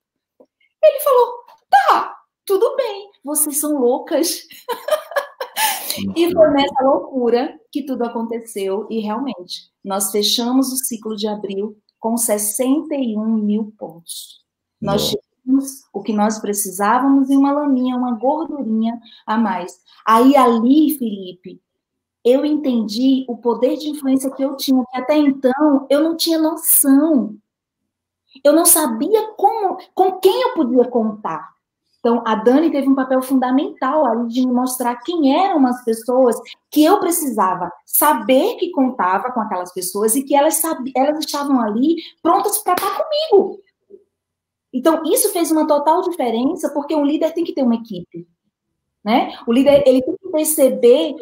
Ele falou, tá, tudo bem, vocês são loucas. (laughs) e foi nessa loucura que tudo aconteceu, e realmente, nós fechamos o ciclo de abril com 61 mil pontos. Nós tínhamos o que nós precisávamos e uma laminha, uma gordurinha a mais. Aí ali, Felipe, eu entendi o poder de influência que eu tinha, que até então eu não tinha noção. Eu não sabia como, com quem eu podia contar. Então, a Dani teve um papel fundamental ali de me mostrar quem eram as pessoas que eu precisava saber que contava com aquelas pessoas e que elas, elas estavam ali prontas para estar comigo. Então, isso fez uma total diferença, porque um líder tem que ter uma equipe. Né? O líder ele tem que perceber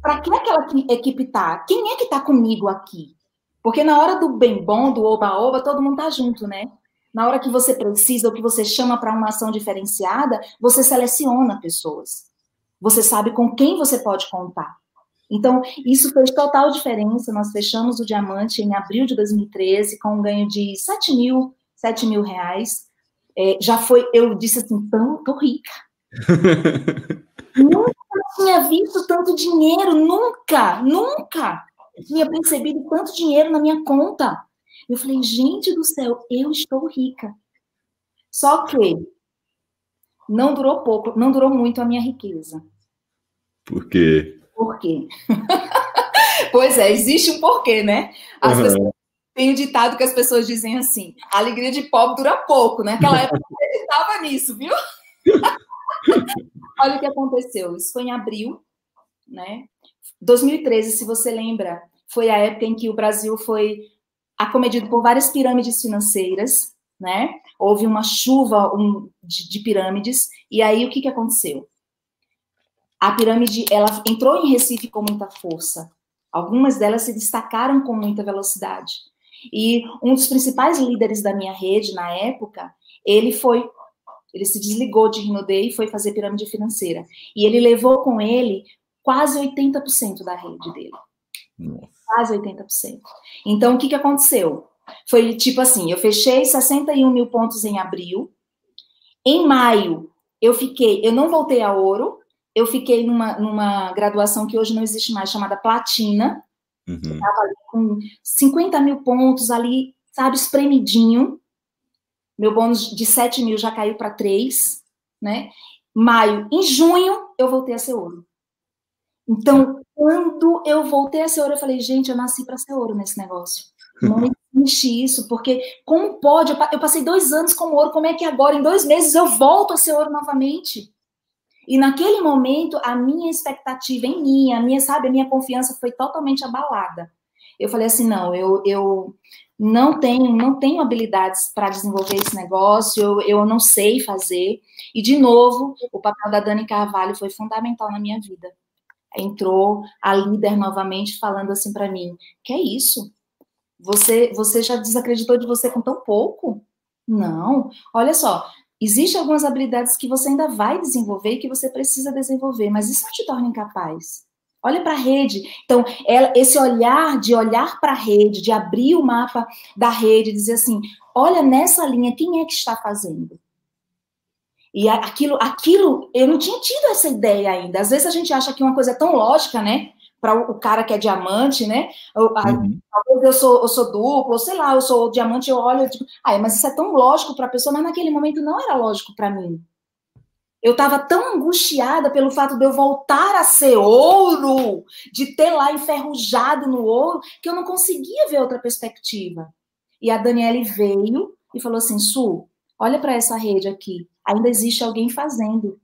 para que aquela equipe tá? Quem é que está comigo aqui? Porque na hora do bem bom, do oba-oba, todo mundo tá junto, né? Na hora que você precisa, ou que você chama para uma ação diferenciada, você seleciona pessoas. Você sabe com quem você pode contar. Então, isso fez total diferença. Nós fechamos o diamante em abril de 2013 com um ganho de 7 mil, 7 mil reais. É, já foi, eu disse assim, tão, tô rica. (laughs) Nunca tinha visto tanto dinheiro, nunca, nunca tinha percebido tanto dinheiro na minha conta. Eu falei, gente do céu, eu estou rica. Só que não durou pouco, não durou muito a minha riqueza. Por quê? Por quê? (laughs) pois é, existe um porquê, né? As uhum. pessoas tem um ditado que as pessoas dizem assim: a alegria de pobre dura pouco, né? Aquela época eu acreditava nisso, viu? (laughs) Olha o que aconteceu. Isso foi em abril, né? 2013, se você lembra, foi a época em que o Brasil foi acometido por várias pirâmides financeiras, né? Houve uma chuva um, de, de, pirâmides, e aí o que, que aconteceu? A pirâmide, ela entrou em Recife com muita força. Algumas delas se destacaram com muita velocidade. E um dos principais líderes da minha rede na época, ele foi ele se desligou de Rinodê e foi fazer pirâmide financeira. E ele levou com ele quase 80% da rede dele. Nossa. Quase 80%. Então, o que, que aconteceu? Foi tipo assim: eu fechei 61 mil pontos em abril, Em maio, eu fiquei, eu não voltei a ouro, eu fiquei numa, numa graduação que hoje não existe mais, chamada Platina. Uhum. Estava ali com 50 mil pontos ali, sabe, espremidinho. Meu bônus de 7 mil já caiu para 3, né? Maio. Em junho, eu voltei a ser ouro. Então, quando eu voltei a ser ouro, eu falei, gente, eu nasci para ser ouro nesse negócio. (laughs) Não existe isso, porque como pode? Eu passei dois anos como ouro, como é que agora, em dois meses, eu volto a ser ouro novamente? E naquele momento, a minha expectativa em mim, a minha, sabe, a minha confiança foi totalmente abalada. Eu falei assim, não, eu, eu não tenho, não tenho habilidades para desenvolver esse negócio, eu, eu não sei fazer. E, de novo, o papel da Dani Carvalho foi fundamental na minha vida. Entrou a líder novamente falando assim para mim, que é isso? Você, você já desacreditou de você com tão pouco? Não. Olha só, Existem algumas habilidades que você ainda vai desenvolver e que você precisa desenvolver, mas isso não te torna incapaz. Olha para a rede. Então, ela, esse olhar de olhar para a rede, de abrir o mapa da rede, dizer assim: olha nessa linha, quem é que está fazendo? E aquilo, aquilo, eu não tinha tido essa ideia ainda. Às vezes a gente acha que uma coisa é tão lógica, né? para o cara que é diamante, né? Eu, uhum. Talvez eu sou, eu sou duplo, ou sei lá, eu sou diamante, eu olho, tipo, ah, mas isso é tão lógico para a pessoa, mas naquele momento não era lógico para mim. Eu estava tão angustiada pelo fato de eu voltar a ser ouro, de ter lá enferrujado no ouro, que eu não conseguia ver outra perspectiva. E a Daniele veio e falou assim: Su, olha para essa rede aqui, ainda existe alguém fazendo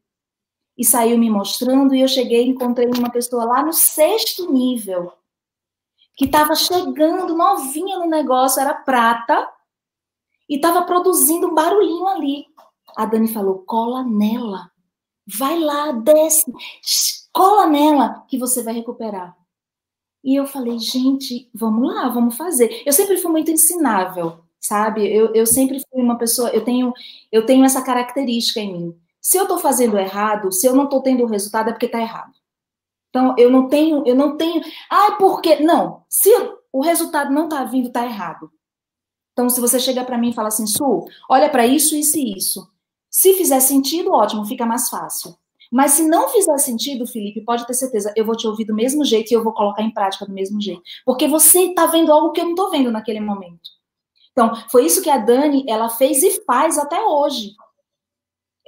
e saiu me mostrando, e eu cheguei e encontrei uma pessoa lá no sexto nível, que estava chegando novinha no negócio, era prata, e estava produzindo um barulhinho ali. A Dani falou: cola nela, vai lá, desce, cola nela, que você vai recuperar. E eu falei, gente, vamos lá, vamos fazer. Eu sempre fui muito ensinável, sabe? Eu, eu sempre fui uma pessoa, eu tenho, eu tenho essa característica em mim. Se eu estou fazendo errado, se eu não estou tendo resultado, é porque está errado. Então, eu não tenho, eu não tenho. Ah, por quê? Não. Se o resultado não está vindo, está errado. Então, se você chega para mim e fala assim, Su, olha para isso, isso e isso. Se fizer sentido, ótimo, fica mais fácil. Mas se não fizer sentido, Felipe, pode ter certeza, eu vou te ouvir do mesmo jeito e eu vou colocar em prática do mesmo jeito. Porque você está vendo algo que eu não estou vendo naquele momento. Então, foi isso que a Dani, ela fez e faz até hoje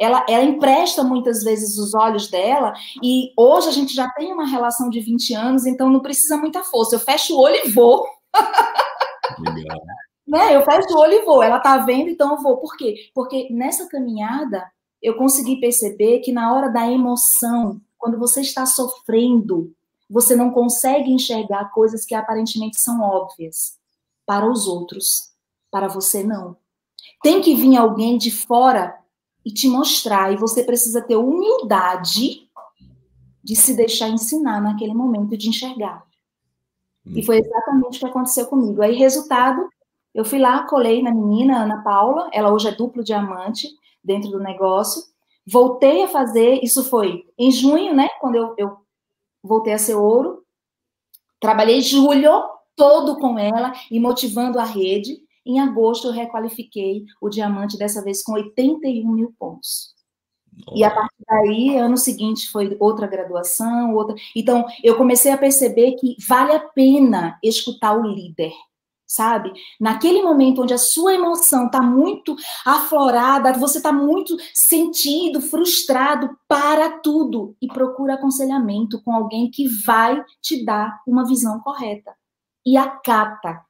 ela, ela empresta muitas vezes os olhos dela, e hoje a gente já tem uma relação de 20 anos, então não precisa muita força. Eu fecho o olho e vou. Legal. Né? Eu fecho o olho e vou. Ela tá vendo, então eu vou. Por quê? Porque nessa caminhada eu consegui perceber que na hora da emoção, quando você está sofrendo, você não consegue enxergar coisas que aparentemente são óbvias para os outros, para você não. Tem que vir alguém de fora e te mostrar. E você precisa ter humildade de se deixar ensinar naquele momento de enxergar. E foi exatamente o que aconteceu comigo. Aí, resultado, eu fui lá, colei na menina, Ana Paula, ela hoje é duplo diamante dentro do negócio. Voltei a fazer, isso foi em junho, né? Quando eu, eu voltei a ser ouro. Trabalhei julho todo com ela e motivando a rede. Em agosto, eu requalifiquei o diamante, dessa vez com 81 mil pontos. E a partir daí, ano seguinte, foi outra graduação, outra. Então, eu comecei a perceber que vale a pena escutar o líder, sabe? Naquele momento onde a sua emoção está muito aflorada, você está muito sentido, frustrado, para tudo e procura aconselhamento com alguém que vai te dar uma visão correta. E acata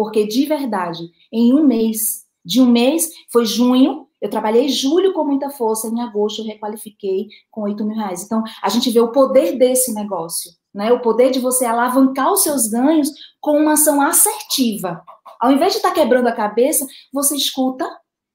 porque de verdade, em um mês, de um mês, foi junho, eu trabalhei julho com muita força, em agosto eu requalifiquei com 8 mil reais. Então, a gente vê o poder desse negócio, né? O poder de você alavancar os seus ganhos com uma ação assertiva. Ao invés de estar tá quebrando a cabeça, você escuta,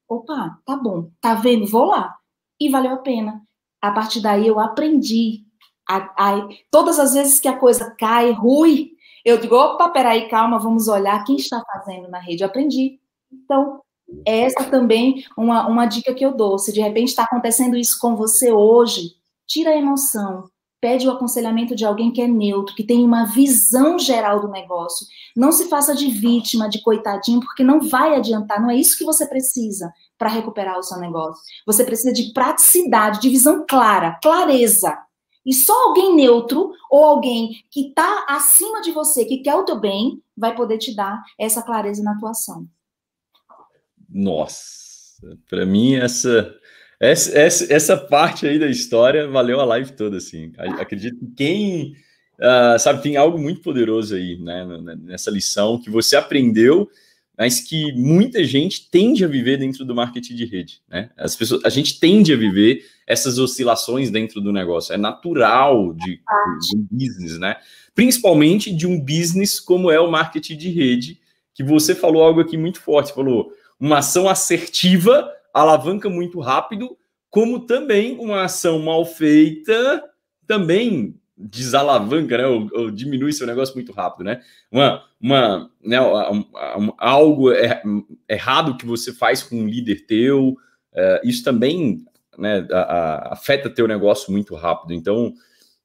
opa, tá bom, tá vendo, vou lá. E valeu a pena. A partir daí eu aprendi. A, a, todas as vezes que a coisa cai, rui, eu digo, opa, peraí, calma, vamos olhar quem está fazendo na rede. Eu aprendi. Então, essa também uma, uma dica que eu dou. Se de repente está acontecendo isso com você hoje, tira a emoção, pede o aconselhamento de alguém que é neutro, que tem uma visão geral do negócio. Não se faça de vítima, de coitadinho, porque não vai adiantar, não é isso que você precisa. para recuperar o seu negócio. Você precisa de praticidade, de visão clara, clareza. E só alguém neutro ou alguém que está acima de você, que quer o teu bem, vai poder te dar essa clareza na atuação. Nossa, para mim essa, essa, essa essa parte aí da história valeu a live toda assim. Acredito que quem uh, sabe tem algo muito poderoso aí, né, nessa lição que você aprendeu mas que muita gente tende a viver dentro do marketing de rede, né? As pessoas, a gente tende a viver essas oscilações dentro do negócio, é natural de, de um business, né? Principalmente de um business como é o marketing de rede, que você falou algo aqui muito forte, falou uma ação assertiva alavanca muito rápido, como também uma ação mal feita também desalavanca, né, ou, ou, diminui seu negócio muito rápido, né? Uma, uma, né, um, um, algo er, errado que você faz com um líder teu, uh, isso também né, a, a, afeta teu negócio muito rápido. Então,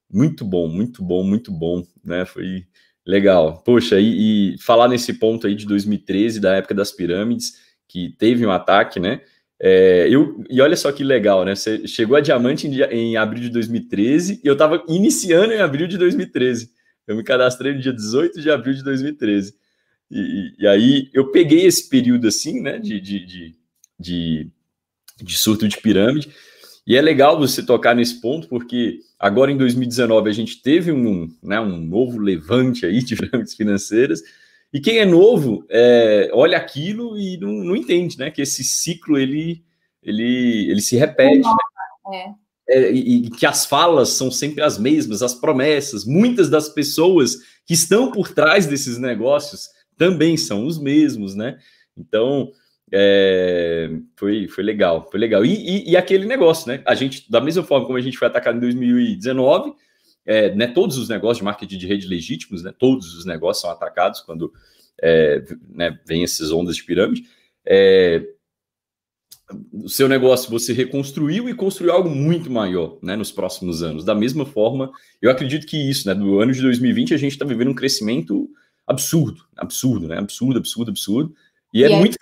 muito bom, muito bom, muito bom, né? Foi legal. Poxa, e, e falar nesse ponto aí de 2013, da época das pirâmides, que teve um ataque, né? É, eu, e olha só que legal, né? Você chegou a diamante em, em abril de 2013 e eu estava iniciando em abril de 2013. Eu me cadastrei no dia 18 de abril de 2013. E, e aí eu peguei esse período assim, né? De, de, de, de, de surto de pirâmide. E é legal você tocar nesse ponto, porque agora em 2019 a gente teve um, né, um novo levante aí de (laughs) pirâmides financeiras e quem é novo é, olha aquilo e não, não, entende, né? Que esse ciclo ele, ele, ele se repete. Né? É. É, e, e, que as falas são sempre as mesmas, as promessas. Muitas das pessoas que estão por trás desses negócios também são os mesmos, né? Então é, foi, foi legal, foi legal. E, e, e, aquele negócio, né? A gente, da mesma forma como a gente foi atacado em 2019, é, né, todos os negócios de marketing de rede legítimos, né, todos os negócios são atacados quando é, né, vem essas ondas de pirâmide. É, o seu negócio você reconstruiu e construiu algo muito maior né, nos próximos anos. Da mesma forma, eu acredito que isso, né, do ano de 2020, a gente está vivendo um crescimento absurdo, absurdo, né, absurdo, absurdo, absurdo. E, é e é muito,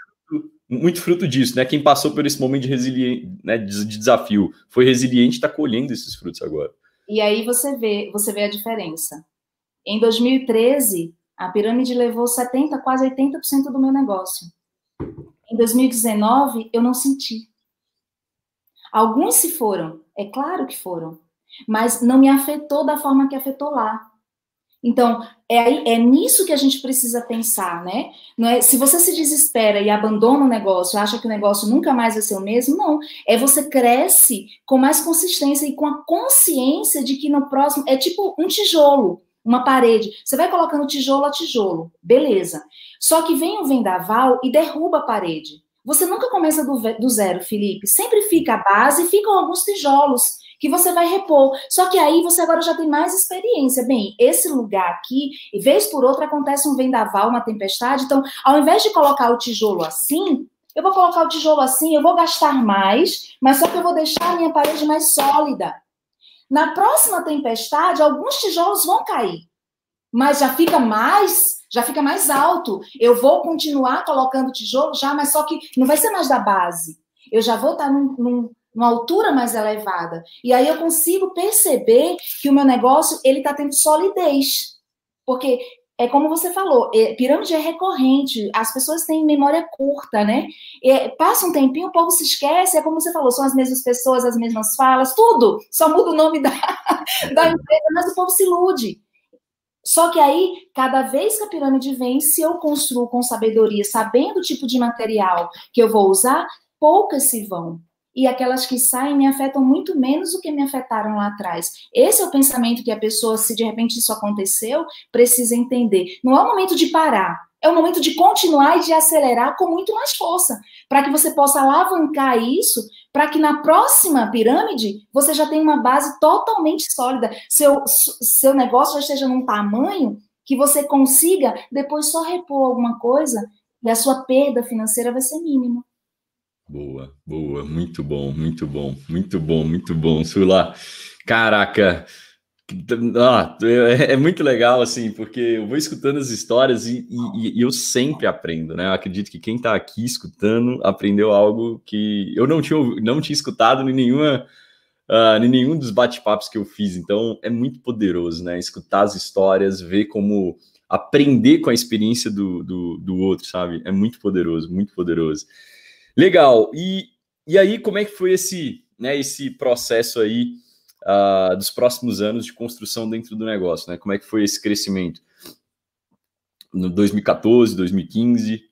muito fruto disso, né? Quem passou por esse momento de, resiliência, né, de desafio foi resiliente, está colhendo esses frutos agora. E aí você vê, você vê a diferença. Em 2013, a pirâmide levou 70, quase 80% do meu negócio. Em 2019, eu não senti. Alguns se foram, é claro que foram, mas não me afetou da forma que afetou lá. Então, é, é nisso que a gente precisa pensar, né? Não é, se você se desespera e abandona o negócio, acha que o negócio nunca mais vai ser o mesmo, não. É você cresce com mais consistência e com a consciência de que no próximo. É tipo um tijolo, uma parede. Você vai colocando tijolo a tijolo, beleza. Só que vem o vendaval e derruba a parede. Você nunca começa do, do zero, Felipe. Sempre fica a base ficam alguns tijolos que você vai repor. Só que aí você agora já tem mais experiência. Bem, esse lugar aqui, vez por outra acontece um vendaval, uma tempestade, então, ao invés de colocar o tijolo assim, eu vou colocar o tijolo assim, eu vou gastar mais, mas só que eu vou deixar a minha parede mais sólida. Na próxima tempestade, alguns tijolos vão cair, mas já fica mais, já fica mais alto. Eu vou continuar colocando tijolo já, mas só que não vai ser mais da base. Eu já vou estar num, num, uma altura mais elevada. E aí eu consigo perceber que o meu negócio ele está tendo solidez. Porque é como você falou, é, pirâmide é recorrente, as pessoas têm memória curta, né? É, passa um tempinho, o povo se esquece, é como você falou, são as mesmas pessoas, as mesmas falas, tudo, só muda o nome da, (laughs) da empresa, mas o povo se ilude. Só que aí, cada vez que a pirâmide vem, se eu construo com sabedoria, sabendo o tipo de material que eu vou usar, poucas se vão e aquelas que saem me afetam muito menos do que me afetaram lá atrás. Esse é o pensamento que a pessoa, se de repente isso aconteceu, precisa entender. Não é o momento de parar, é o momento de continuar e de acelerar com muito mais força, para que você possa alavancar isso, para que na próxima pirâmide você já tenha uma base totalmente sólida, seu, seu negócio já esteja num tamanho que você consiga depois só repor alguma coisa e a sua perda financeira vai ser mínima. Boa, boa, muito bom, muito bom, muito bom, muito bom, Sula. Caraca, Ah, é, é muito legal, assim, porque eu vou escutando as histórias e, e, e eu sempre aprendo, né? Eu acredito que quem está aqui escutando aprendeu algo que eu não tinha, não tinha escutado em nenhuma. Uh, em nenhum dos bate-papos que eu fiz, então é muito poderoso, né? Escutar as histórias, ver como aprender com a experiência do, do, do outro, sabe? É muito poderoso, muito poderoso. Legal. E, e aí, como é que foi esse, né, esse processo aí? Uh, dos próximos anos de construção dentro do negócio, né? Como é que foi esse crescimento no 2014, 2015?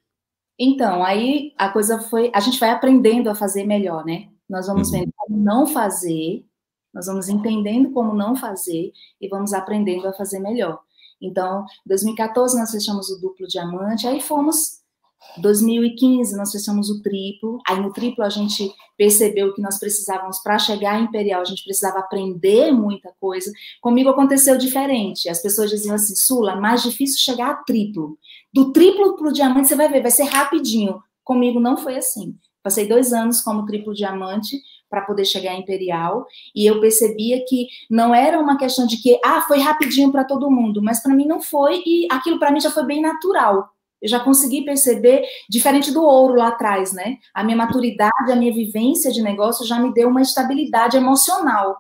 Então, aí a coisa foi, a gente vai aprendendo a fazer melhor, né? Nós vamos uhum. vendo como não fazer, nós vamos entendendo como não fazer e vamos aprendendo a fazer melhor. Então, 2014 nós fechamos o duplo diamante, aí fomos 2015 nós fechamos o triplo, aí no triplo a gente percebeu que nós precisávamos para chegar a Imperial, a gente precisava aprender muita coisa. Comigo aconteceu diferente. As pessoas diziam assim: "Sula, mais difícil chegar a triplo. Do triplo para o diamante você vai ver, vai ser rapidinho". Comigo não foi assim. Passei dois anos como triplo diamante para poder chegar a Imperial e eu percebia que não era uma questão de que ah foi rapidinho para todo mundo, mas para mim não foi e aquilo para mim já foi bem natural eu já consegui perceber, diferente do ouro lá atrás, né? A minha maturidade, a minha vivência de negócio já me deu uma estabilidade emocional.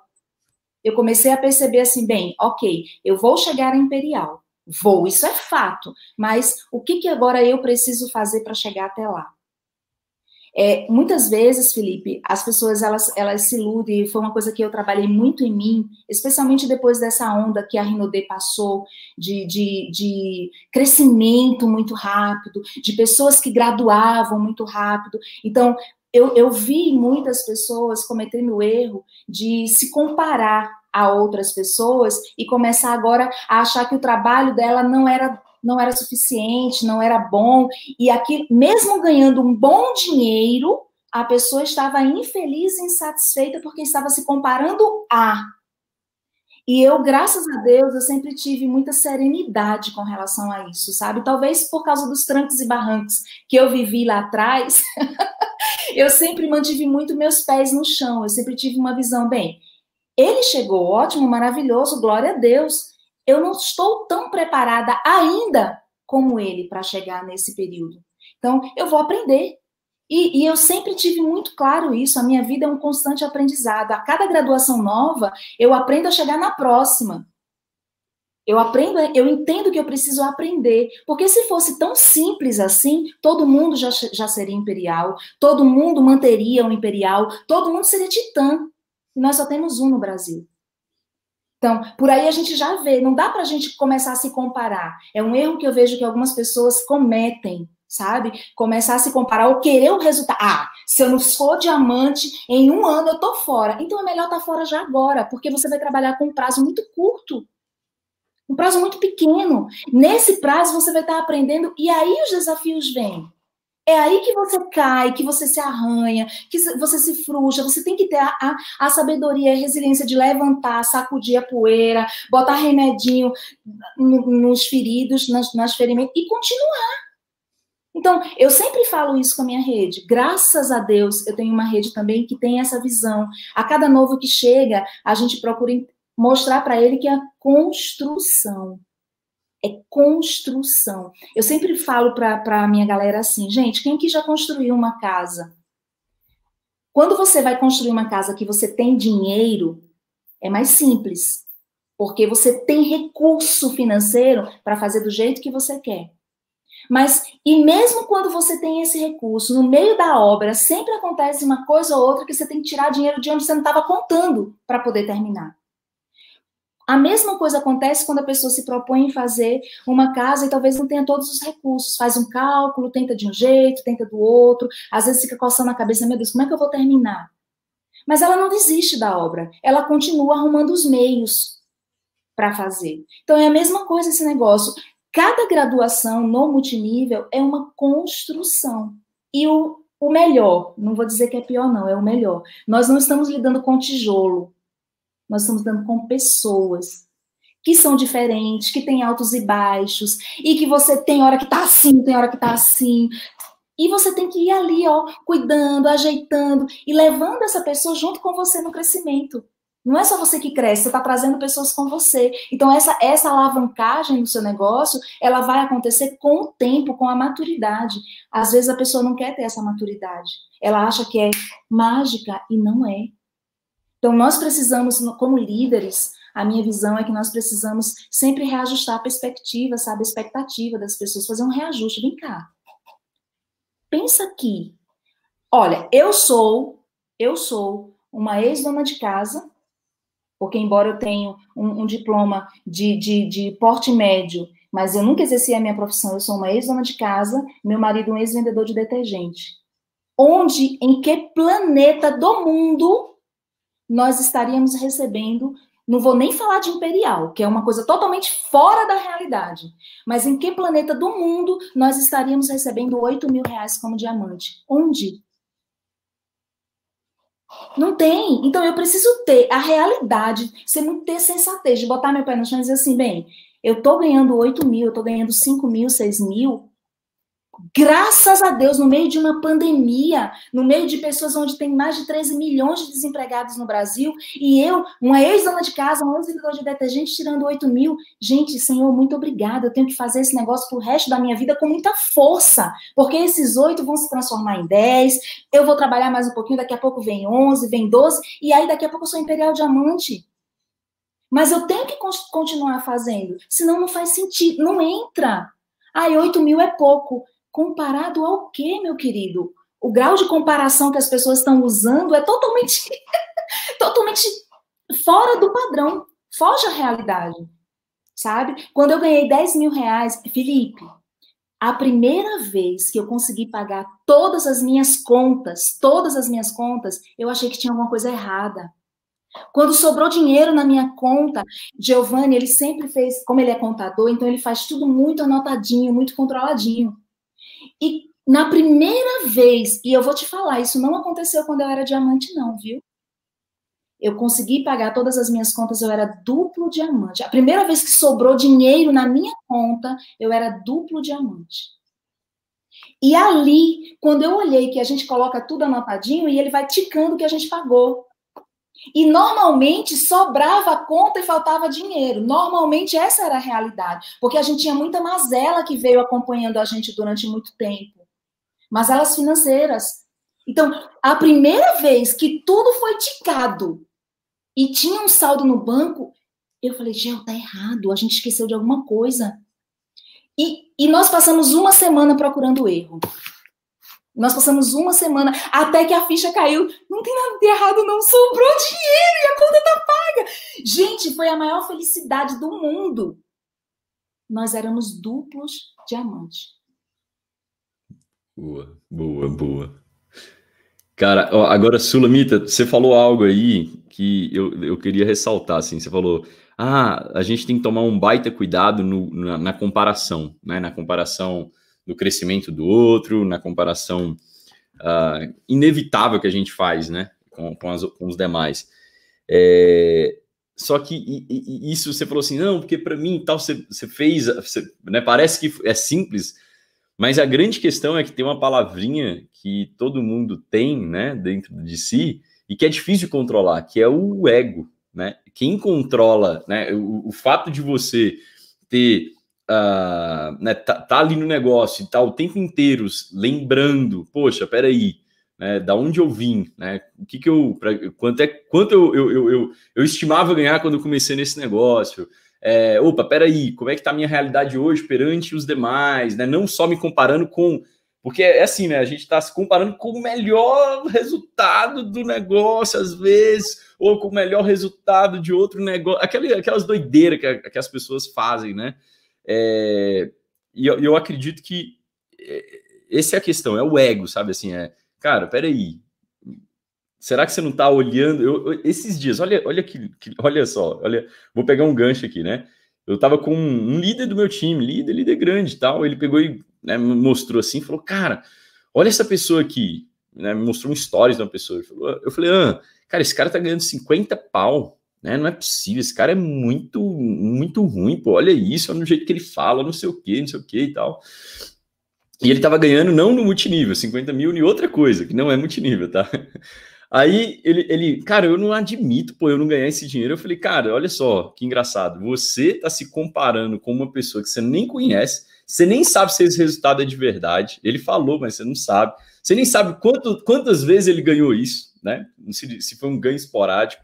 Eu comecei a perceber assim, bem, ok, eu vou chegar a Imperial. Vou, isso é fato. Mas o que, que agora eu preciso fazer para chegar até lá? É, muitas vezes, Felipe, as pessoas elas, elas se iludem, foi uma coisa que eu trabalhei muito em mim, especialmente depois dessa onda que a Rinode passou, de, de, de crescimento muito rápido, de pessoas que graduavam muito rápido. Então, eu, eu vi muitas pessoas cometendo o erro de se comparar a outras pessoas e começar agora a achar que o trabalho dela não era não era suficiente, não era bom, e aqui, mesmo ganhando um bom dinheiro, a pessoa estava infeliz e insatisfeita porque estava se comparando a. E eu, graças a Deus, eu sempre tive muita serenidade com relação a isso, sabe? Talvez por causa dos trancos e barrancos que eu vivi lá atrás, (laughs) eu sempre mantive muito meus pés no chão, eu sempre tive uma visão, bem, ele chegou ótimo, maravilhoso, glória a Deus eu não estou tão preparada ainda como ele para chegar nesse período. Então, eu vou aprender. E, e, eu sempre tive muito claro isso. A minha vida é um constante aprendizado. A cada graduação nova, eu aprendo a chegar na próxima. Eu aprendo, eu entendo que eu preciso aprender. Porque se fosse tão simples assim, todo mundo já, já seria imperial, todo mundo manteria o imperial, todo mundo seria titã. E nós só temos um no Brasil. Então, por aí a gente já vê, não dá para a gente começar a se comparar. É um erro que eu vejo que algumas pessoas cometem, sabe? Começar a se comparar ou querer o resultado. Ah, se eu não for diamante, em um ano eu tô fora. Então é melhor estar tá fora já agora, porque você vai trabalhar com um prazo muito curto. Um prazo muito pequeno. Nesse prazo você vai estar tá aprendendo e aí os desafios vêm. É aí que você cai, que você se arranha, que você se frustra. Você tem que ter a, a, a sabedoria, a resiliência de levantar, sacudir a poeira, botar remedinho no, nos feridos, nas, nas ferimentos e continuar. Então, eu sempre falo isso com a minha rede. Graças a Deus, eu tenho uma rede também que tem essa visão. A cada novo que chega, a gente procura mostrar para ele que é a construção é construção. Eu sempre falo para a minha galera assim, gente, quem que já construiu uma casa? Quando você vai construir uma casa que você tem dinheiro, é mais simples, porque você tem recurso financeiro para fazer do jeito que você quer. Mas, e mesmo quando você tem esse recurso, no meio da obra, sempre acontece uma coisa ou outra que você tem que tirar dinheiro de onde você não estava contando para poder terminar. A mesma coisa acontece quando a pessoa se propõe em fazer uma casa e talvez não tenha todos os recursos. Faz um cálculo, tenta de um jeito, tenta do outro, às vezes fica coçando a cabeça, meu Deus, como é que eu vou terminar? Mas ela não desiste da obra, ela continua arrumando os meios para fazer. Então é a mesma coisa esse negócio. Cada graduação no multinível é uma construção. E o, o melhor, não vou dizer que é pior, não, é o melhor. Nós não estamos lidando com tijolo, nós estamos dando com pessoas que são diferentes, que têm altos e baixos, e que você tem hora que tá assim, tem hora que tá assim. E você tem que ir ali, ó, cuidando, ajeitando e levando essa pessoa junto com você no crescimento. Não é só você que cresce, você está trazendo pessoas com você. Então, essa, essa alavancagem do seu negócio, ela vai acontecer com o tempo, com a maturidade. Às vezes a pessoa não quer ter essa maturidade. Ela acha que é mágica e não é. Então, nós precisamos, como líderes, a minha visão é que nós precisamos sempre reajustar a perspectiva, sabe? A expectativa das pessoas, fazer um reajuste. Vem cá. Pensa aqui. Olha, eu sou, eu sou uma ex-dona de casa porque, embora eu tenha um, um diploma de, de, de, porte médio, mas eu nunca exerci a minha profissão, eu sou uma ex-dona de casa, meu marido um ex-vendedor de detergente. Onde, em que planeta do mundo nós estaríamos recebendo não vou nem falar de imperial, que é uma coisa totalmente fora da realidade. Mas em que planeta do mundo nós estaríamos recebendo 8 mil reais como diamante? Onde? Não tem. Então eu preciso ter a realidade, ser muito ter sensatez, de botar meu pé no chão e dizer assim, bem, eu tô ganhando 8 mil, eu tô ganhando 5 mil, 6 mil, Graças a Deus, no meio de uma pandemia, no meio de pessoas onde tem mais de 13 milhões de desempregados no Brasil, e eu, uma ex-dona de casa, um ex-vendedor de detergente, tirando 8 mil. Gente, Senhor, muito obrigada. Eu tenho que fazer esse negócio pro resto da minha vida com muita força, porque esses 8 vão se transformar em 10. Eu vou trabalhar mais um pouquinho, daqui a pouco vem 11, vem 12, e aí daqui a pouco eu sou Imperial Diamante. Mas eu tenho que continuar fazendo, senão não faz sentido, não entra. Ai, 8 mil é pouco. Comparado ao quê, meu querido? O grau de comparação que as pessoas estão usando é totalmente, (laughs) totalmente fora do padrão, foge à realidade, sabe? Quando eu ganhei 10 mil reais, Felipe, a primeira vez que eu consegui pagar todas as minhas contas, todas as minhas contas, eu achei que tinha alguma coisa errada. Quando sobrou dinheiro na minha conta, Giovanni, ele sempre fez, como ele é contador, então ele faz tudo muito anotadinho, muito controladinho. E na primeira vez, e eu vou te falar, isso não aconteceu quando eu era diamante, não, viu? Eu consegui pagar todas as minhas contas, eu era duplo diamante. A primeira vez que sobrou dinheiro na minha conta, eu era duplo diamante. E ali, quando eu olhei que a gente coloca tudo anotadinho e ele vai ticando o que a gente pagou. E normalmente sobrava conta e faltava dinheiro. Normalmente essa era a realidade, porque a gente tinha muita mazela que veio acompanhando a gente durante muito tempo. Mazelas financeiras. Então, a primeira vez que tudo foi ticado e tinha um saldo no banco, eu falei, Gel, tá errado, a gente esqueceu de alguma coisa. E, e nós passamos uma semana procurando erro. Nós passamos uma semana até que a ficha caiu. Não tem nada de errado, não. Sobrou dinheiro e a conta tá paga. Gente, foi a maior felicidade do mundo. Nós éramos duplos diamante. Boa, boa, boa. Cara, ó, agora, Sulamita, você falou algo aí que eu, eu queria ressaltar, assim, você falou, ah, a gente tem que tomar um baita cuidado no, na, na comparação, né, na comparação do crescimento do outro, na comparação uh, inevitável que a gente faz, né, com, com, as, com os demais. É, só que e, e, isso você falou assim, não, porque para mim tal você, você fez, você, né, parece que é simples, mas a grande questão é que tem uma palavrinha que todo mundo tem, né, dentro de si e que é difícil de controlar, que é o ego, né? Quem controla, né, o, o fato de você ter uh, né, tá, tá, ali no negócio tá o tempo inteiro lembrando, poxa, peraí, né, da onde eu vim, né, o que que eu, pra, quanto é, quanto eu, eu, eu, eu, eu estimava ganhar quando eu comecei nesse negócio, é, opa, peraí, como é que tá a minha realidade hoje perante os demais, né, não só me comparando com porque é assim, né? A gente está se comparando com o melhor resultado do negócio, às vezes, ou com o melhor resultado de outro negócio. aquelas doideiras que, que as pessoas fazem, né? É, e eu, eu acredito que é, essa é a questão, é o ego, sabe? Assim, é, cara, peraí. Será que você não está olhando? Eu, eu, esses dias, olha, olha que, que, olha só, olha, vou pegar um gancho aqui, né? Eu estava com um, um, líder do meu time, líder, líder grande e tal. Ele pegou e né, mostrou assim, falou, cara, olha essa pessoa aqui, né? Me mostrou um stories de uma pessoa. Eu falei, ah, cara, esse cara tá ganhando 50 pau né? Não é possível, esse cara é muito, muito ruim, pô. Olha isso, olha no jeito que ele fala, não sei o que, não sei o que e tal. E ele tava ganhando não no multinível, 50 mil em outra coisa, que não é multinível, tá? (laughs) Aí ele, ele, cara, eu não admito, pô, eu não ganhar esse dinheiro. Eu falei, cara, olha só, que engraçado. Você tá se comparando com uma pessoa que você nem conhece, você nem sabe se esse resultado é de verdade. Ele falou, mas você não sabe. Você nem sabe quanto, quantas vezes ele ganhou isso, né? Se, se foi um ganho esporádico.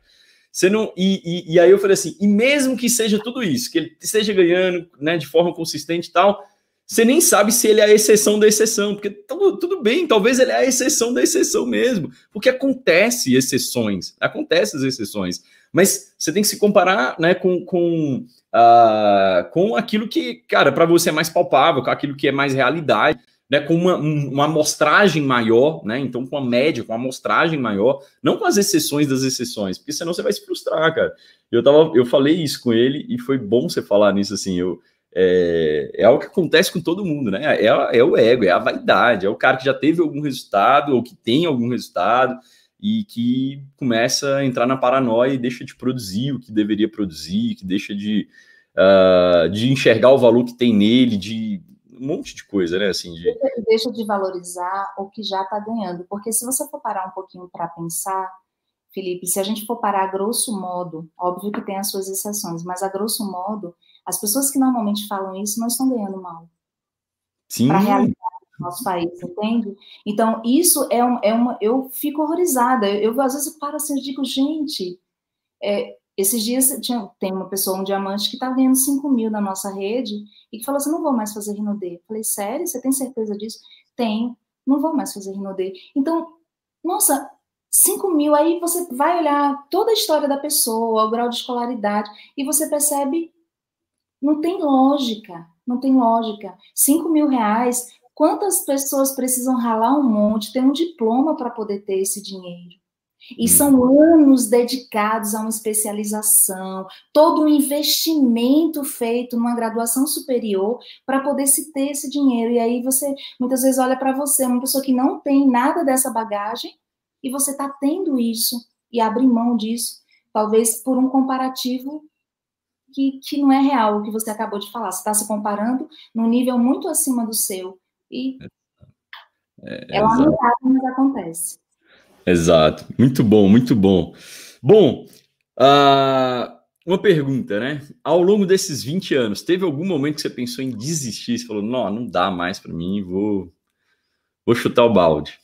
Você não. E, e, e, aí eu falei assim: e mesmo que seja tudo isso, que ele esteja ganhando né, de forma consistente e tal, você nem sabe se ele é a exceção da exceção, porque tudo, tudo bem, talvez ele é a exceção da exceção mesmo, porque acontece exceções, acontecem as exceções, mas você tem que se comparar né, com, com, uh, com aquilo que, cara, para você é mais palpável, com aquilo que é mais realidade né, com uma, uma amostragem maior, né? Então, com a média, com uma amostragem maior, não com as exceções das exceções, porque senão você vai se frustrar, cara. Eu, tava, eu falei isso com ele e foi bom você falar nisso assim. Eu, é, é algo que acontece com todo mundo, né? É, é o ego, é a vaidade, é o cara que já teve algum resultado ou que tem algum resultado e que começa a entrar na paranoia e deixa de produzir o que deveria produzir, que deixa de, uh, de enxergar o valor que tem nele, de um monte de coisa, né? Assim, de... Deixa de valorizar o que já está ganhando. Porque se você for parar um pouquinho para pensar, Felipe, se a gente for parar a grosso modo, óbvio que tem as suas exceções, mas a grosso modo, as pessoas que normalmente falam isso não estão ganhando mal. Sim. Para realidade do nosso país, entende? Então, isso é, um, é uma. Eu fico horrorizada. Eu, eu às vezes paro assim e digo, gente, é, esses dias tinha, tem uma pessoa, um diamante, que está ganhando 5 mil na nossa rede e que falou assim: não vou mais fazer Rinodê. Falei, sério? Você tem certeza disso? Tenho, não vou mais fazer Rinodê. Então, nossa, 5 mil, aí você vai olhar toda a história da pessoa, o grau de escolaridade, e você percebe, não tem lógica, não tem lógica. 5 mil reais, quantas pessoas precisam ralar um monte, ter um diploma para poder ter esse dinheiro? E são anos dedicados a uma especialização, todo um investimento feito numa graduação superior para poder se ter esse dinheiro. E aí você muitas vezes olha para você, uma pessoa que não tem nada dessa bagagem, e você está tendo isso e abre mão disso, talvez por um comparativo que, que não é real, o que você acabou de falar. Você está se comparando num nível muito acima do seu. E é, é, é lamentável, mas acontece. Exato. Muito bom, muito bom. Bom, uh, uma pergunta, né? Ao longo desses 20 anos, teve algum momento que você pensou em desistir? Você falou, não, não dá mais para mim, vou, vou chutar o balde.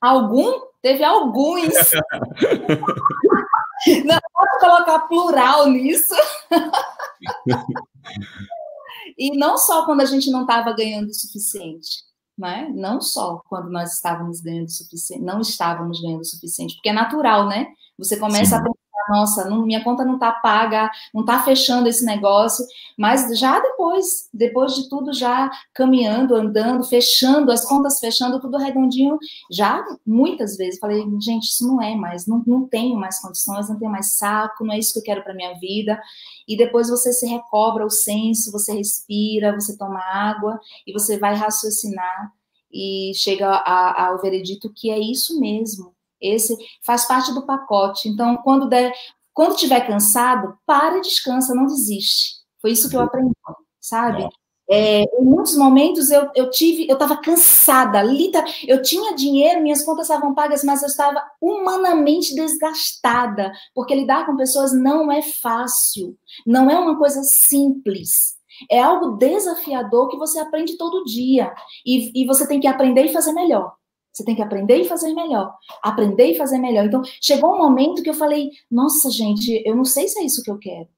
Algum? Teve alguns. (laughs) não posso colocar plural nisso. (laughs) e não só quando a gente não estava ganhando o suficiente né? Não só quando nós estávamos ganhando o suficiente, não estávamos ganhando o suficiente, porque é natural, né? Você começa Sim. a nossa, não, minha conta não está paga, não está fechando esse negócio, mas já depois, depois de tudo já caminhando, andando, fechando, as contas fechando, tudo redondinho, já muitas vezes. Falei, gente, isso não é mais, não, não tenho mais condições, não tenho mais saco, não é isso que eu quero para minha vida. E depois você se recobra o senso, você respira, você toma água e você vai raciocinar e chega a, ao veredito que é isso mesmo esse faz parte do pacote. Então, quando der, quando tiver cansado, para e descansa, não desiste. Foi isso que eu aprendi, sabe? É, em muitos momentos eu, eu tive, eu estava cansada, literal, eu tinha dinheiro, minhas contas estavam pagas, mas eu estava humanamente desgastada, porque lidar com pessoas não é fácil, não é uma coisa simples. É algo desafiador que você aprende todo dia. E, e você tem que aprender e fazer melhor. Você tem que aprender e fazer melhor. Aprender e fazer melhor. Então, chegou um momento que eu falei: nossa, gente, eu não sei se é isso que eu quero.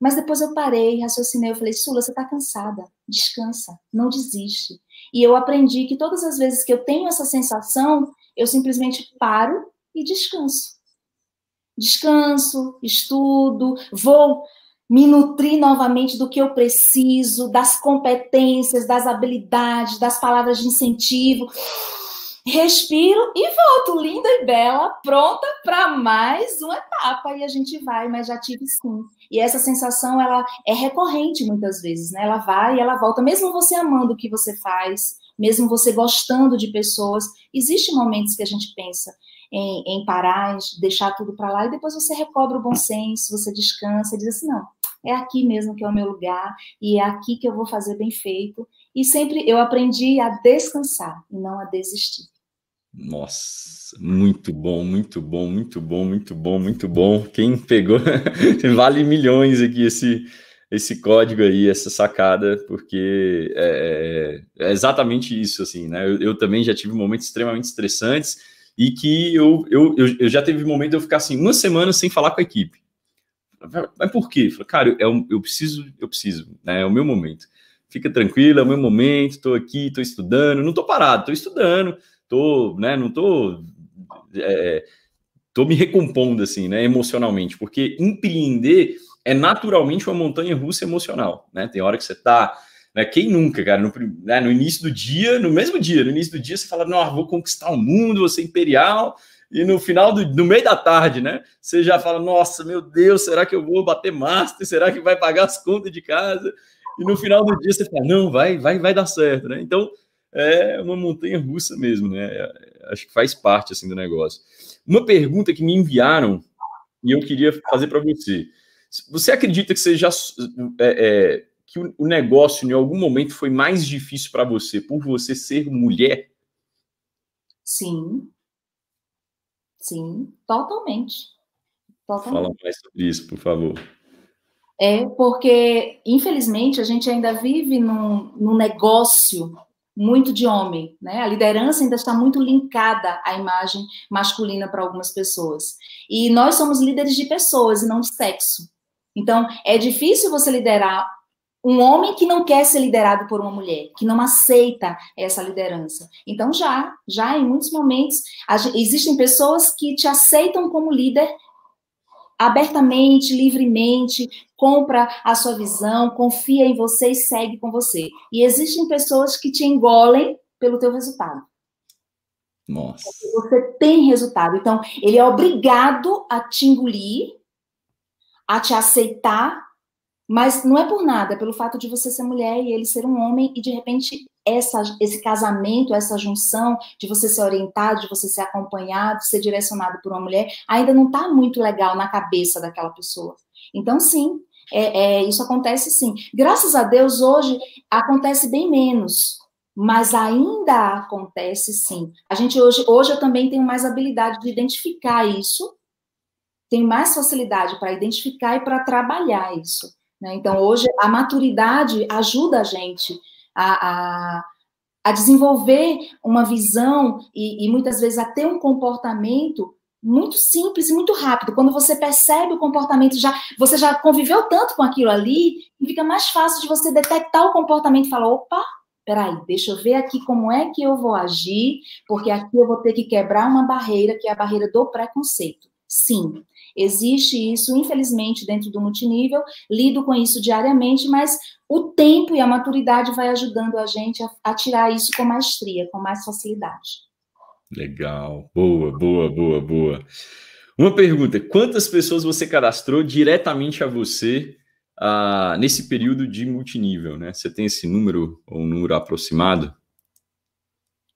Mas depois eu parei, raciocinei, eu falei: Sula, você está cansada. Descansa, não desiste. E eu aprendi que todas as vezes que eu tenho essa sensação, eu simplesmente paro e descanso. Descanso, estudo, vou me nutrir novamente do que eu preciso, das competências, das habilidades, das palavras de incentivo respiro e volto linda e bela, pronta para mais uma etapa e a gente vai, mas já tive sim. E essa sensação ela é recorrente muitas vezes, né? Ela vai e ela volta, mesmo você amando o que você faz, mesmo você gostando de pessoas, existem momentos que a gente pensa em, em parar, em deixar tudo para lá e depois você recobra o bom senso, você descansa e diz assim, não, é aqui mesmo que é o meu lugar e é aqui que eu vou fazer bem feito. E sempre eu aprendi a descansar e não a desistir. Nossa, muito bom, muito bom, muito bom, muito bom, muito bom. Quem pegou, (laughs) vale milhões aqui esse, esse código aí, essa sacada, porque é, é, é exatamente isso, assim, né? Eu, eu, também já tive momentos extremamente estressantes e que eu, eu, eu, já teve momento de eu ficar assim, uma semana sem falar com a equipe. Mas por quê? Falei, cara, eu, eu preciso, eu preciso, né? É o meu momento. Fica tranquilo, é o meu momento, estou aqui, estou estudando, não estou parado, estou estudando, tô, né, não tô, é, tô me recompondo assim, né, emocionalmente, porque empreender é naturalmente uma montanha russa emocional, né? Tem hora que você tá, né, quem nunca, cara, no, né, no início do dia, no mesmo dia, no início do dia você fala, não, vou conquistar o mundo, vou ser imperial, e no final do no meio da tarde, né? Você já fala, nossa, meu Deus, será que eu vou bater master? Será que vai pagar as contas de casa? E no final do dia você fala, não, vai, vai, vai dar certo, né? Então, é uma montanha russa mesmo, né? Acho que faz parte assim do negócio. Uma pergunta que me enviaram e eu queria fazer para você. Você acredita que você já é, é, que o negócio em algum momento foi mais difícil para você por você ser mulher? Sim. Sim, totalmente. totalmente. Fala mais sobre isso, por favor. É porque, infelizmente, a gente ainda vive num, num negócio muito de homem, né? A liderança ainda está muito linkada à imagem masculina para algumas pessoas. E nós somos líderes de pessoas e não de sexo. Então, é difícil você liderar um homem que não quer ser liderado por uma mulher, que não aceita essa liderança. Então, já, já em muitos momentos, existem pessoas que te aceitam como líder abertamente, livremente, compra a sua visão, confia em você e segue com você. E existem pessoas que te engolem pelo teu resultado. Nossa. Você tem resultado. Então, ele é obrigado a te engolir, a te aceitar, mas não é por nada, é pelo fato de você ser mulher e ele ser um homem, e de repente essa, esse casamento, essa junção de você ser orientado, de você ser acompanhado, ser direcionado por uma mulher, ainda não está muito legal na cabeça daquela pessoa. Então, sim, é, é, isso acontece sim. Graças a Deus, hoje acontece bem menos, mas ainda acontece sim. A gente hoje, hoje eu também tenho mais habilidade de identificar isso, tenho mais facilidade para identificar e para trabalhar isso. Né? Então, hoje a maturidade ajuda a gente a, a, a desenvolver uma visão e, e muitas vezes a ter um comportamento muito simples e muito rápido. Quando você percebe o comportamento, já você já conviveu tanto com aquilo ali, fica mais fácil de você detectar o comportamento e falar: opa, peraí, deixa eu ver aqui como é que eu vou agir, porque aqui eu vou ter que quebrar uma barreira, que é a barreira do preconceito. Sim, existe isso, infelizmente, dentro do multinível, lido com isso diariamente, mas o tempo e a maturidade vai ajudando a gente a, a tirar isso com maestria, com mais facilidade. Legal, boa, boa, boa, boa. Uma pergunta: quantas pessoas você cadastrou diretamente a você ah, nesse período de multinível? Né? Você tem esse número ou um número aproximado?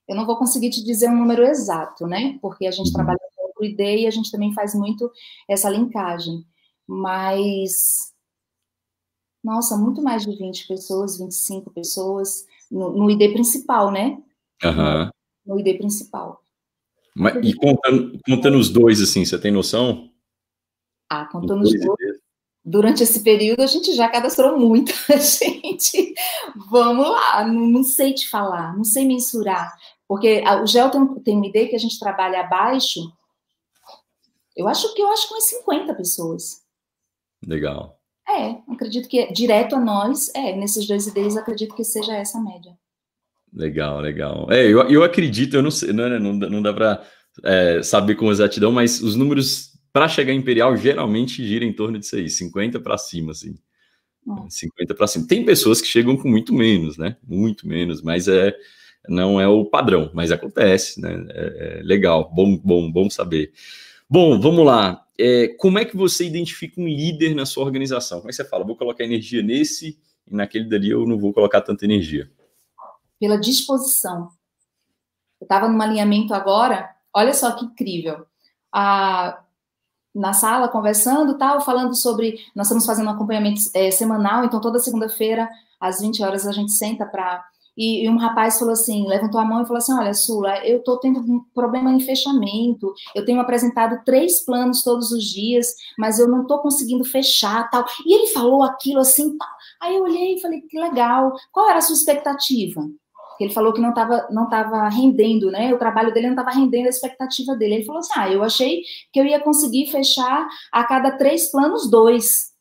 Eu não vou conseguir te dizer um número exato, né? Porque a gente uhum. trabalha ID e a gente também faz muito essa linkagem. Mas nossa, muito mais de 20 pessoas, 25 pessoas, no, no ID principal, né? Uhum. No ID principal. Mas, e contando, contando os dois, assim, você tem noção? Ah, contando os dois. Durante esse período, a gente já cadastrou muita (laughs) gente. Vamos lá, não, não, sei te falar, não sei mensurar. Porque o GEL tem, tem uma ideia que a gente trabalha abaixo. Eu acho que eu acho que umas 50 pessoas. Legal. É, acredito que direto a nós, é, nesses dois ideias, acredito que seja essa a média. Legal, legal. É, eu, eu acredito, eu não sei, não, não, não dá para é, saber com exatidão, mas os números para chegar em Imperial geralmente giram em torno disso aí, 50 para cima, assim. Hum. 50 para cima. Tem pessoas que chegam com muito menos, né? Muito menos, mas é não é o padrão, mas acontece, né? É, é legal, bom, bom, bom saber. Bom, vamos lá. É, como é que você identifica um líder na sua organização? Como é que você fala? Vou colocar energia nesse e naquele dali eu não vou colocar tanta energia. Pela disposição. Eu estava num alinhamento agora, olha só que incrível. A, na sala, conversando, tal, falando sobre. Nós estamos fazendo um acompanhamento é, semanal, então toda segunda-feira, às 20 horas, a gente senta para e, e, um rapaz falou assim, levantou a mão e falou assim, olha, Sula, eu estou tendo um problema em fechamento, eu tenho apresentado três planos todos os dias, mas eu não estou conseguindo fechar, tal. E ele falou aquilo assim, tal. Aí eu olhei e falei, que legal, qual era a sua expectativa? Ele falou que não estava não tava rendendo, né? O trabalho dele não estava rendendo a expectativa dele. Ele falou assim, ah, eu achei que eu ia conseguir fechar a cada três planos, dois.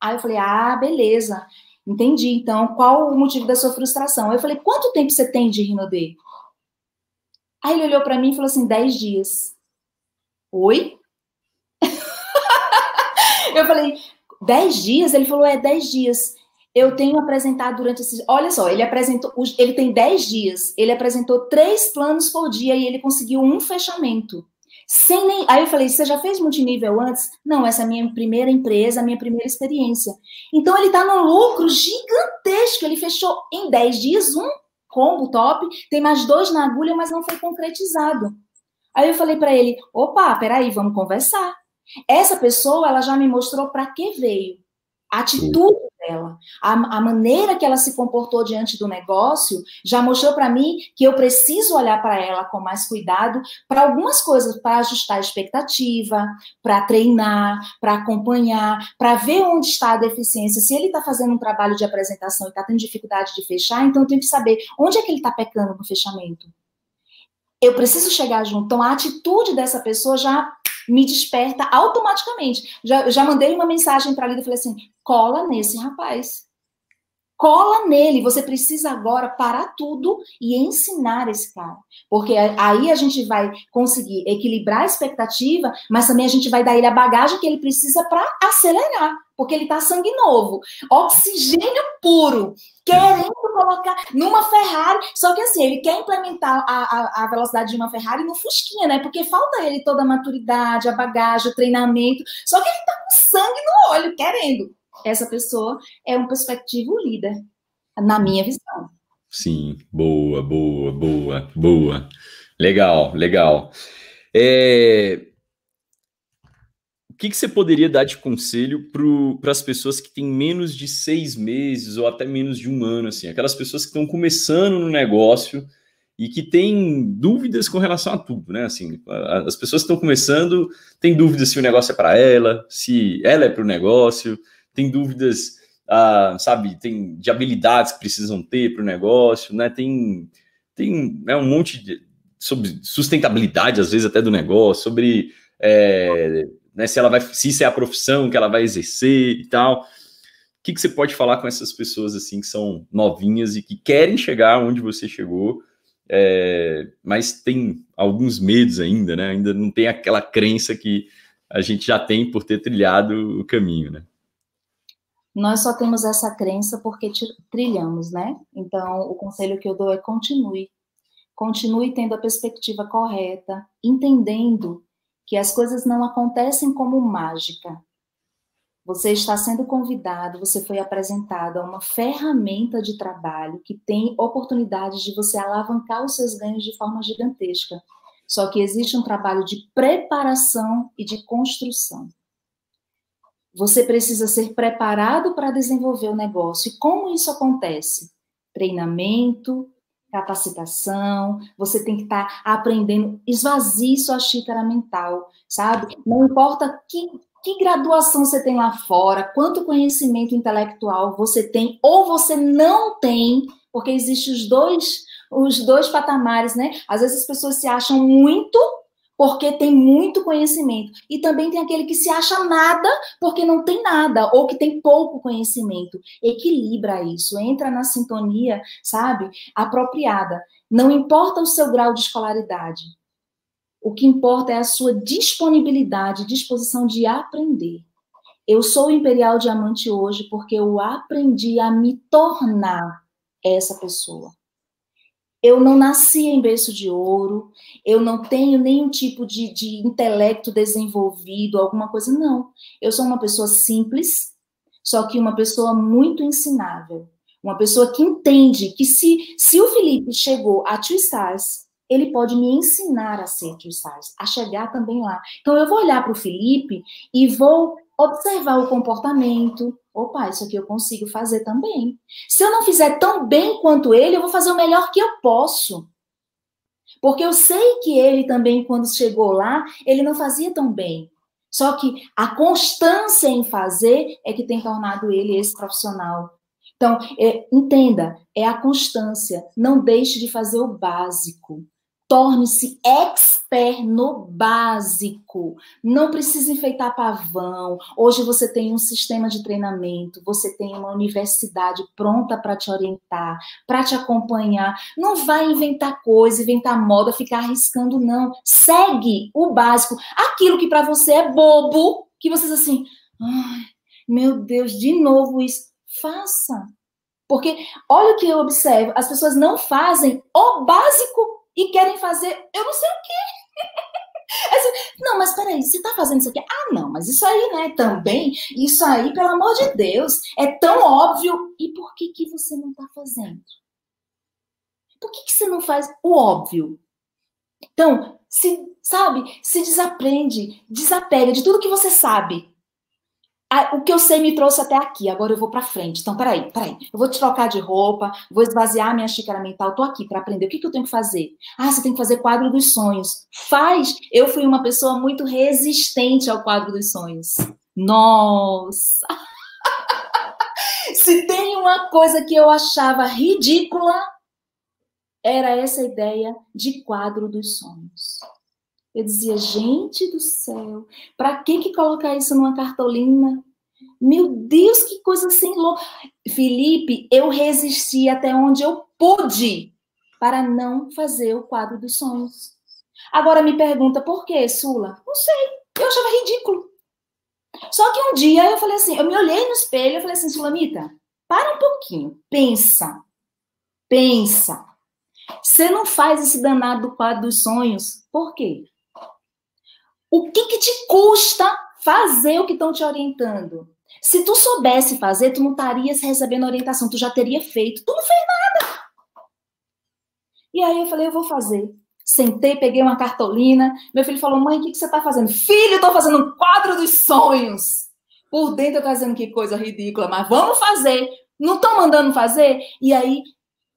Aí eu falei, ah, beleza. Entendi. Então, qual o motivo da sua frustração? Eu falei, quanto tempo você tem de Rinodê? Aí ele olhou para mim e falou assim, 10 dias. Oi? (laughs) eu falei, 10 dias? Ele falou, é 10 dias. Eu tenho apresentado durante esses. Olha só, ele apresentou. Ele tem 10 dias. Ele apresentou três planos por dia e ele conseguiu um fechamento. Sem nem. Aí eu falei: você já fez multinível antes? Não, essa é a minha primeira empresa, a minha primeira experiência. Então ele está num lucro gigantesco. Ele fechou em 10 dias um combo top, tem mais dois na agulha, mas não foi concretizado. Aí eu falei para ele: opa, peraí, vamos conversar. Essa pessoa, ela já me mostrou para que veio. A atitude dela, a, a, maneira que ela se comportou diante do negócio, já mostrou para mim que eu preciso olhar para ela com mais cuidado para algumas coisas, para ajustar a expectativa, para treinar, para acompanhar, para ver onde está a deficiência. Se ele está fazendo um trabalho de apresentação e está tendo dificuldade de fechar, então eu tenho que saber onde é que ele está pecando no fechamento. Eu preciso chegar junto. Então, a atitude dessa pessoa já me desperta automaticamente. Já, já mandei uma mensagem para a Lida e falei assim: cola nesse rapaz. Cola nele, você precisa agora parar tudo e ensinar esse cara. Porque aí a gente vai conseguir equilibrar a expectativa, mas também a gente vai dar ele a bagagem que ele precisa para acelerar, porque ele está sangue novo, oxigênio puro, querendo colocar numa Ferrari, só que assim, ele quer implementar a, a, a velocidade de uma Ferrari no Fusquinha, né? Porque falta ele toda a maturidade, a bagagem, o treinamento, só que ele está com sangue no olho, querendo essa pessoa é um perspectivo líder, na minha visão. Sim, boa, boa, boa, boa. Legal, legal. É... O que, que você poderia dar de conselho para as pessoas que têm menos de seis meses ou até menos de um ano, assim, aquelas pessoas que estão começando no negócio e que têm dúvidas com relação a tudo, né? Assim, as pessoas que estão começando têm dúvidas se o negócio é para ela, se ela é para o negócio, tem dúvidas, ah, sabe, tem de habilidades que precisam ter para o negócio, né? Tem, tem né, um monte de, sobre sustentabilidade, às vezes, até do negócio, sobre é, né, se ela vai, se isso é a profissão que ela vai exercer e tal. O que, que você pode falar com essas pessoas assim que são novinhas e que querem chegar onde você chegou, é, mas tem alguns medos ainda, né? Ainda não tem aquela crença que a gente já tem por ter trilhado o caminho, né? Nós só temos essa crença porque trilhamos, né? Então, o conselho que eu dou é continue. Continue tendo a perspectiva correta, entendendo que as coisas não acontecem como mágica. Você está sendo convidado, você foi apresentado a uma ferramenta de trabalho que tem oportunidade de você alavancar os seus ganhos de forma gigantesca. Só que existe um trabalho de preparação e de construção. Você precisa ser preparado para desenvolver o negócio. E como isso acontece? Treinamento, capacitação, você tem que estar tá aprendendo, esvazie sua xícara mental, sabe? Não importa que, que graduação você tem lá fora, quanto conhecimento intelectual você tem ou você não tem, porque existem os dois, os dois patamares, né? Às vezes as pessoas se acham muito porque tem muito conhecimento. E também tem aquele que se acha nada porque não tem nada, ou que tem pouco conhecimento. Equilibra isso, entra na sintonia, sabe, apropriada. Não importa o seu grau de escolaridade. O que importa é a sua disponibilidade, disposição de aprender. Eu sou Imperial Diamante hoje porque eu aprendi a me tornar essa pessoa. Eu não nasci em berço de ouro, eu não tenho nenhum tipo de, de intelecto desenvolvido, alguma coisa, não. Eu sou uma pessoa simples, só que uma pessoa muito ensinável. Uma pessoa que entende que se, se o Felipe chegou a Two Stars, ele pode me ensinar a ser Two Stars, a chegar também lá. Então eu vou olhar para o Felipe e vou observar o comportamento, opa, isso aqui eu consigo fazer também. Se eu não fizer tão bem quanto ele, eu vou fazer o melhor que eu posso. Porque eu sei que ele também, quando chegou lá, ele não fazia tão bem. Só que a constância em fazer é que tem tornado ele esse profissional. Então, é, entenda, é a constância. Não deixe de fazer o básico. Torne-se expert no básico. Não precisa enfeitar pavão. Hoje você tem um sistema de treinamento, você tem uma universidade pronta para te orientar, para te acompanhar. Não vai inventar coisa, inventar moda, ficar arriscando, não. Segue o básico. Aquilo que para você é bobo, que vocês assim, ai, meu Deus, de novo isso. Faça. Porque olha o que eu observo, as pessoas não fazem o básico e querem fazer eu não sei o quê. (laughs) assim, não, mas peraí, você tá fazendo isso aqui? Ah, não, mas isso aí, né, também, isso aí, pelo amor de Deus, é tão óbvio. E por que que você não tá fazendo? Por que que você não faz o óbvio? Então, se, sabe, se desaprende, desapega de tudo que você sabe o que eu sei me trouxe até aqui, agora eu vou para frente. Então, peraí, peraí. Eu vou te trocar de roupa, vou esvaziar minha xícara mental, tô aqui para aprender. O que, que eu tenho que fazer? Ah, você tem que fazer quadro dos sonhos. Faz! Eu fui uma pessoa muito resistente ao quadro dos sonhos. Nossa! (laughs) Se tem uma coisa que eu achava ridícula, era essa ideia de quadro dos sonhos. Eu dizia, gente do céu, para que que colocar isso numa cartolina? Meu Deus, que coisa assim louca. Felipe, eu resisti até onde eu pude para não fazer o quadro dos sonhos. Agora me pergunta por quê, Sula? Não sei, eu achava ridículo. Só que um dia eu falei assim, eu me olhei no espelho e falei assim, Sulamita, para um pouquinho, pensa, pensa. Você não faz esse danado do quadro dos sonhos, por quê? O que, que te custa fazer o que estão te orientando? Se tu soubesse fazer, tu não estarias recebendo orientação, tu já teria feito. Tu não fez nada. E aí eu falei, eu vou fazer. Sentei, peguei uma cartolina. Meu filho falou, mãe, o que, que você está fazendo? Filho, estou fazendo um quadro dos sonhos. Por dentro eu estou dizendo que coisa ridícula, mas vamos fazer. Não estão mandando fazer? E aí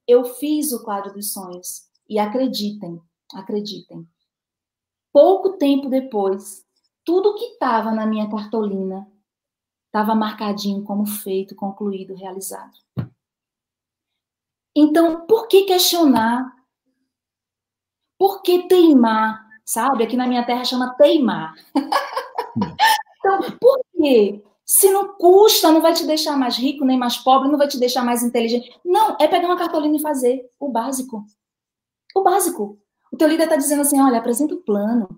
eu fiz o quadro dos sonhos. E acreditem, acreditem pouco tempo depois, tudo que estava na minha cartolina estava marcadinho como feito, concluído, realizado. Então, por que questionar? Por que teimar? Sabe? Aqui na minha terra chama teimar. (laughs) então, por quê? Se não custa, não vai te deixar mais rico nem mais pobre, não vai te deixar mais inteligente. Não, é pegar uma cartolina e fazer o básico. O básico. O teu líder está dizendo assim, olha, apresenta o plano.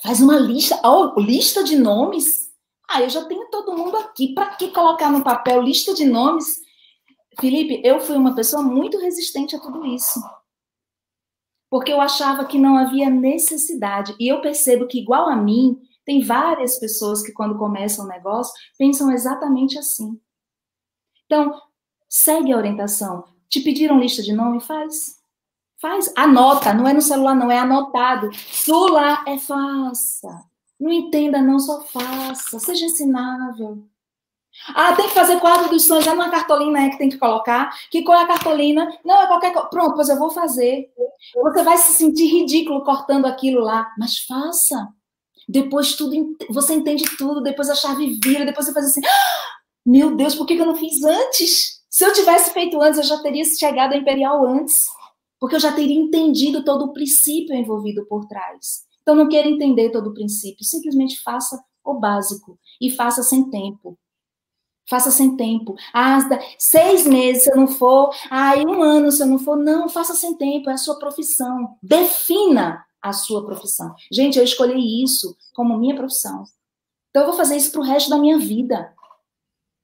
Faz uma lista, oh, lista de nomes. Ah, eu já tenho todo mundo aqui. Para que colocar no papel lista de nomes? Felipe, eu fui uma pessoa muito resistente a tudo isso. Porque eu achava que não havia necessidade. E eu percebo que, igual a mim, tem várias pessoas que, quando começam o negócio, pensam exatamente assim. Então, segue a orientação. Te pediram lista de nome? Faz. Faz, anota, não é no celular, não, é anotado. Sula é faça. Não entenda, não, só faça. Seja ensinável. Ah, tem que fazer quadro dos sonhos, é uma cartolina é que tem que colocar. Que cor é a cartolina? Não, é qualquer coisa. Pronto, pois eu vou fazer. Você vai se sentir ridículo cortando aquilo lá, mas faça. Depois tudo, você entende tudo, depois a chave vira, depois você faz assim: ah, meu Deus, por que eu não fiz antes? Se eu tivesse feito antes, eu já teria chegado a Imperial antes porque eu já teria entendido todo o princípio envolvido por trás. Então, não quero entender todo o princípio, simplesmente faça o básico e faça sem tempo. Faça sem tempo. Ah, seis meses se eu não for, ah, um ano se eu não for. Não, faça sem tempo, é a sua profissão. Defina a sua profissão. Gente, eu escolhi isso como minha profissão. Então, eu vou fazer isso para o resto da minha vida.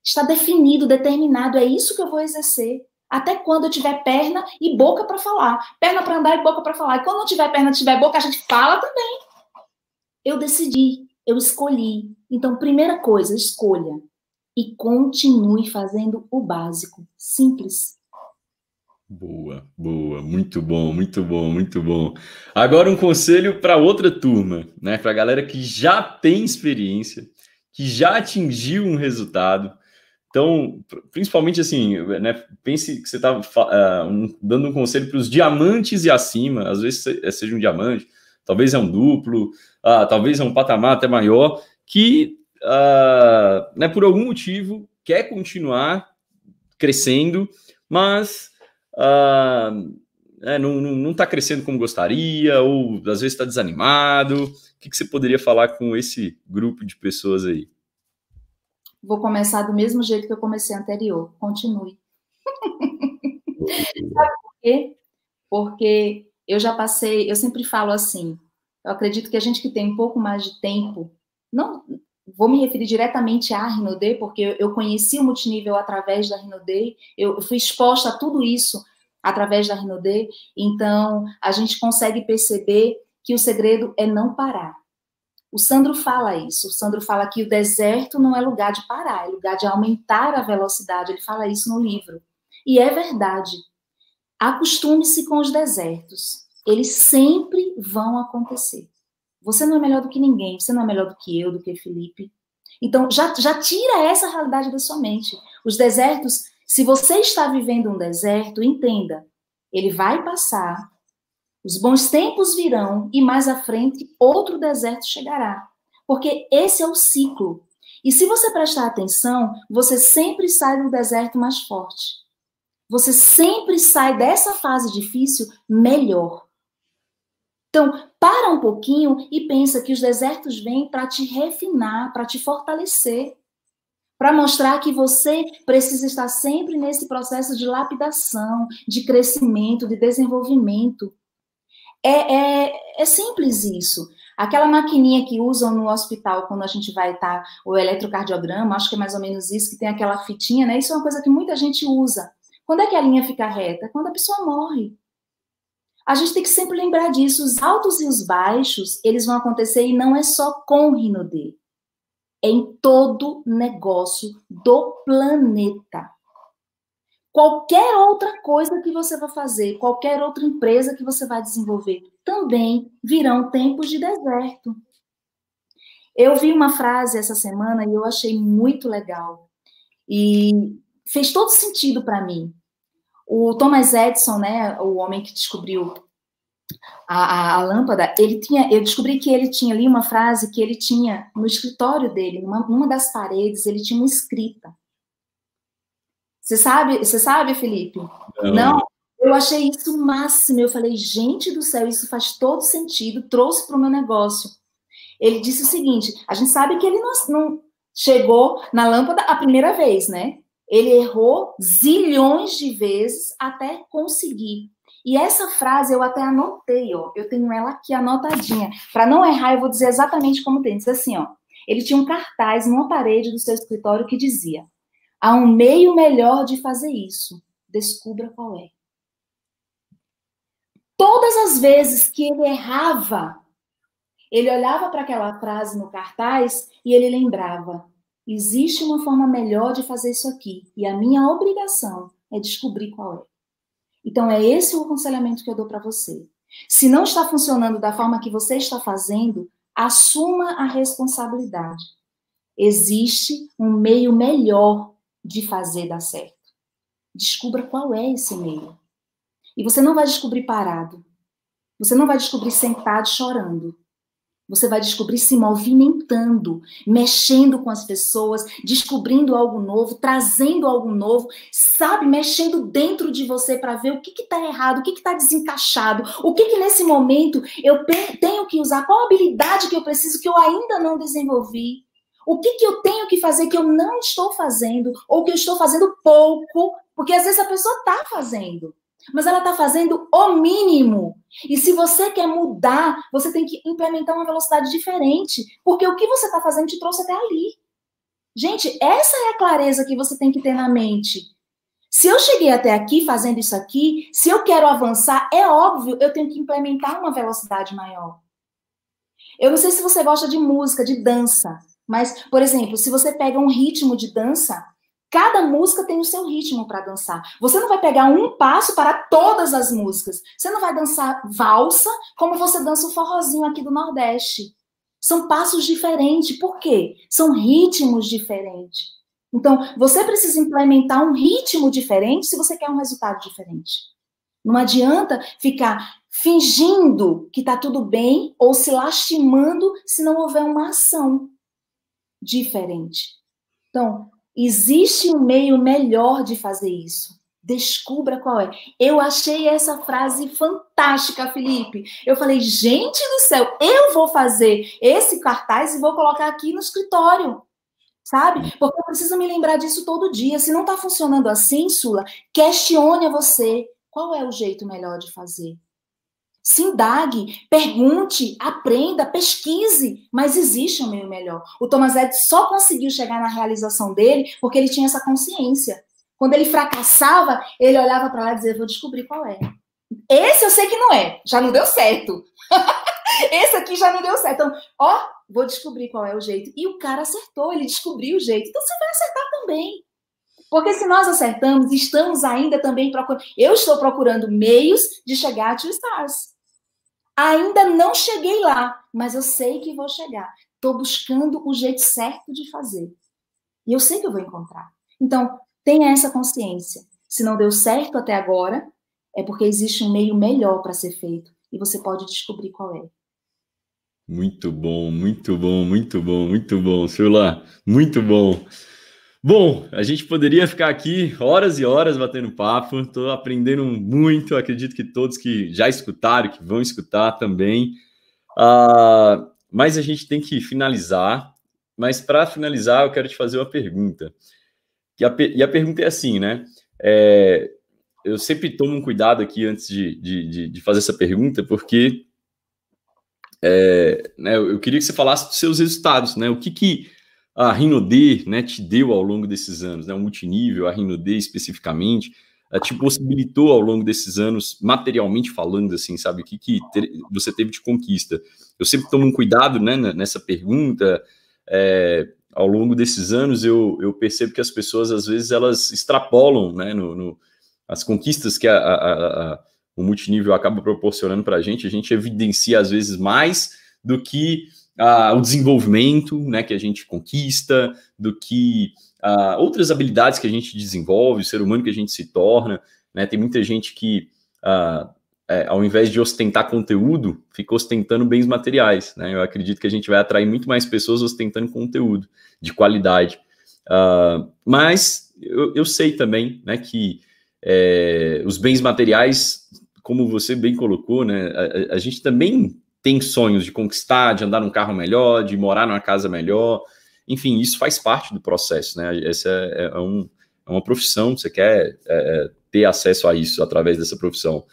Está definido, determinado, é isso que eu vou exercer até quando eu tiver perna e boca para falar. Perna para andar e boca para falar. E quando não tiver perna, tiver boca, a gente fala também. Eu decidi, eu escolhi. Então, primeira coisa, escolha. E continue fazendo o básico. Simples. Boa, boa, muito bom, muito bom, muito bom. Agora um conselho para outra turma, né? Para a galera que já tem experiência, que já atingiu um resultado, Então, principalmente assim, né, pense que você está uh, um, dando um conselho para os diamantes e acima, às vezes é, seja um diamante, talvez é um duplo, uh, talvez é um patamar até maior, que uh, né, por algum motivo quer continuar crescendo, mas é, não está crescendo como gostaria, ou às vezes está desanimado. O que, que você poderia falar com esse grupo de pessoas aí? Vou começar do mesmo jeito que eu comecei anterior. Continue. Sabe por quê? Porque eu já passei, eu sempre falo assim, eu acredito que a gente que tem um pouco mais de tempo, não vou me referir diretamente à Rinode, porque eu conheci o multinível através da Rinode, eu fui exposta a tudo isso através da Rinode, então a gente consegue perceber que o segredo é não parar. O Sandro fala isso. O Sandro fala que o deserto não é lugar de parar, é lugar de aumentar a velocidade. Ele fala isso no livro. E é verdade. Acostume-se com os desertos. Eles sempre vão acontecer. Você não é melhor do que ninguém, você não é melhor do que eu, do que Felipe. Então, já, já tira essa realidade da sua mente. Os desertos, se você está vivendo um deserto, entenda, ele vai passar, os bons tempos virão e mais à frente outro deserto chegará. Porque esse é o ciclo. E se você prestar atenção, você sempre sai do deserto mais forte. Você sempre sai dessa fase difícil melhor. Então, para um pouquinho e pensa que os desertos vêm para te refinar, para te fortalecer, para mostrar que você precisa estar sempre nesse processo de lapidação, de crescimento, de desenvolvimento. É, é, é simples isso. Aquela maquininha que usam no hospital quando a gente vai estar, tá, o eletrocardiograma, acho que é mais ou menos isso, que tem aquela fitinha, né? Isso é uma coisa que muita gente usa. Quando é que a linha fica reta? Quando a pessoa morre. A gente tem que sempre lembrar disso. Os altos e os baixos, eles vão acontecer e não é só com o Rinode. É em todo negócio do planeta. Qualquer outra coisa que você vai fazer, qualquer outra empresa que você vai desenvolver, também virão tempos de deserto. Eu vi uma frase essa semana e eu achei muito legal. E fez todo sentido para mim. O Thomas Edison, né, o homem que descobriu a, a, a, lâmpada, ele tinha, eu descobri que ele tinha ali uma frase que ele tinha no escritório dele, numa, numa das paredes, ele tinha uma escrita. Você sabe, você sabe, Felipe? Não. Não. Eu achei isso o máximo. Eu falei, gente do céu, isso faz todo sentido. Trouxe para o meu negócio. Ele disse o seguinte: a gente sabe que ele não, não chegou na lâmpada a primeira vez, né? Ele errou zilhões de vezes até conseguir. E essa frase eu até anotei, ó. Eu tenho ela aqui anotadinha. Para não errar, eu vou dizer exatamente como tem. Diz assim, ó. Ele tinha um cartaz numa parede do seu escritório que dizia: Há um meio melhor de fazer isso. Descubra qual é. Todas as vezes que ele errava, ele olhava para aquela frase no cartaz e ele lembrava: existe uma forma melhor de fazer isso aqui, e a minha obrigação é descobrir qual é. Então, é esse o aconselhamento que eu dou para você. Se não está funcionando da forma que você está fazendo, assuma a responsabilidade. Existe um meio melhor de fazer dar certo. Descubra qual é esse meio. E você não vai descobrir parado. Você não vai descobrir sentado chorando. Você vai descobrir se movimentando, mexendo com as pessoas, descobrindo algo novo, trazendo algo novo, sabe? Mexendo dentro de você para ver o que está errado, o que está desencaixado, o que, que nesse momento eu tenho que usar, qual habilidade que eu preciso que eu ainda não desenvolvi. O que, que eu tenho que fazer que eu não estou fazendo, ou que eu estou fazendo pouco, porque às vezes a pessoa está fazendo, mas ela está fazendo o mínimo. E se você quer mudar, você tem que implementar uma velocidade diferente, porque o que você está fazendo te trouxe até ali. Gente, essa é a clareza que você tem que ter na mente. Se eu cheguei até aqui fazendo isso aqui, se eu quero avançar, é óbvio, eu tenho que implementar uma velocidade maior. Eu não sei se você gosta de música, de dança. Mas, por exemplo, se você pega um ritmo de dança, cada música tem o seu ritmo para dançar. Você não vai pegar um passo para todas as músicas. Você não vai dançar valsa como você dança o forrozinho aqui do Nordeste. São passos diferentes. Por quê? São ritmos diferentes. Então, você precisa implementar um ritmo diferente se você quer um resultado diferente. Não adianta ficar fingindo que está tudo bem ou se lastimando se não houver uma ação diferente. Então, existe um meio melhor de fazer isso. Descubra qual é. Eu achei essa frase fantástica, Felipe. Eu falei, gente do céu, eu vou fazer esse cartaz e vou colocar aqui no escritório. Sabe? Porque eu preciso me lembrar disso todo dia. Se não está funcionando assim, Sula, questione a você. Qual é o jeito melhor de fazer? Se indague, pergunte, aprenda, pesquise, mas existe um meio melhor. O Thomas Edison só conseguiu chegar na realização dele porque ele tinha essa consciência. Quando ele fracassava, ele olhava para lá e dizia: Vou descobrir qual é. Esse eu sei que não é, já não deu certo. (laughs) Esse aqui já não deu certo. Então, ó, vou descobrir qual é o jeito. E o cara acertou, ele descobriu o jeito. Então você vai acertar também. Porque se nós acertamos, estamos ainda também procurando. Eu estou procurando meios de chegar a Two Stars. Ainda não cheguei lá, mas eu sei que vou chegar. Estou buscando o jeito certo de fazer. E eu sei que eu vou encontrar. Então, Tenha essa consciência. Se não deu certo até agora, é porque existe um meio melhor para ser feito e você pode descobrir qual é. Muito bom, muito bom, muito bom, muito bom, Sula, muito bom. Bom, a gente poderia ficar aqui horas e horas batendo papo, estou aprendendo muito, acredito que todos que já escutaram, que vão escutar também. Uh, mas a gente tem que finalizar. Mas para finalizar, eu quero te fazer uma pergunta. E a, e a pergunta é assim, né? É, eu sempre tomo um cuidado aqui antes de, de, de fazer essa pergunta, porque é, né, eu queria que você falasse dos seus resultados, né? O que, que a Rinode né, te deu ao longo desses anos, né? O multinível, a Rinode especificamente, te possibilitou ao longo desses anos, materialmente falando, assim, sabe? O que, que você teve de conquista? Eu sempre tomo um cuidado né, nessa pergunta, é, ao longo desses anos eu, eu percebo que as pessoas às vezes elas extrapolam né, no, no as conquistas que a, a, a, o multinível acaba proporcionando para a gente, a gente evidencia às vezes mais do que o desenvolvimento né, que a gente conquista, do que outras habilidades que a gente desenvolve, o ser humano que a gente se torna. Né, tem muita gente que é, ao invés de ostentar conteúdo, fica ostentando bens materiais. Né? Eu acredito que a gente vai atrair muito mais pessoas ostentando conteúdo de qualidade. Mas eu, eu, sei também né, que é, os bens materiais, como você bem colocou, né, a, a, gente também tem sonhos de conquistar, de andar num carro melhor, de morar numa casa melhor. Enfim, isso faz parte do processo. Né? Essa é, é, um, é uma profissão, você quer é, é, ter acesso a isso através dessa profissão.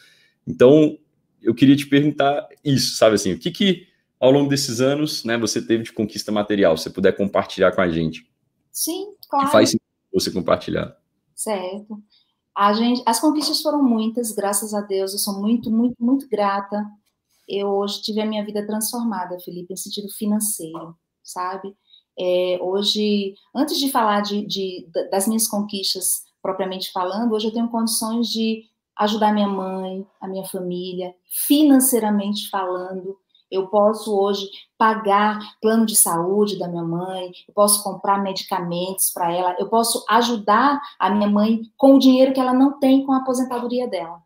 Então, eu queria te perguntar isso, sabe assim, o que que ao longo desses anos, né, você teve de conquista material, se você puder compartilhar com a gente. Sim, claro. Que faz sentido você compartilhar. Certo. A gente, as conquistas foram muitas, graças a Deus, eu sou muito, muito, muito grata. Eu hoje tive a minha vida transformada, Felipe, em sentido financeiro, sabe? É, hoje, antes de falar de, de, das minhas conquistas propriamente falando, hoje eu tenho condições de ajudar minha mãe, a minha família, financeiramente falando. Eu posso hoje pagar plano de saúde da minha mãe, eu posso comprar medicamentos para ela, eu posso ajudar a minha mãe com o dinheiro que ela não tem com a aposentadoria dela.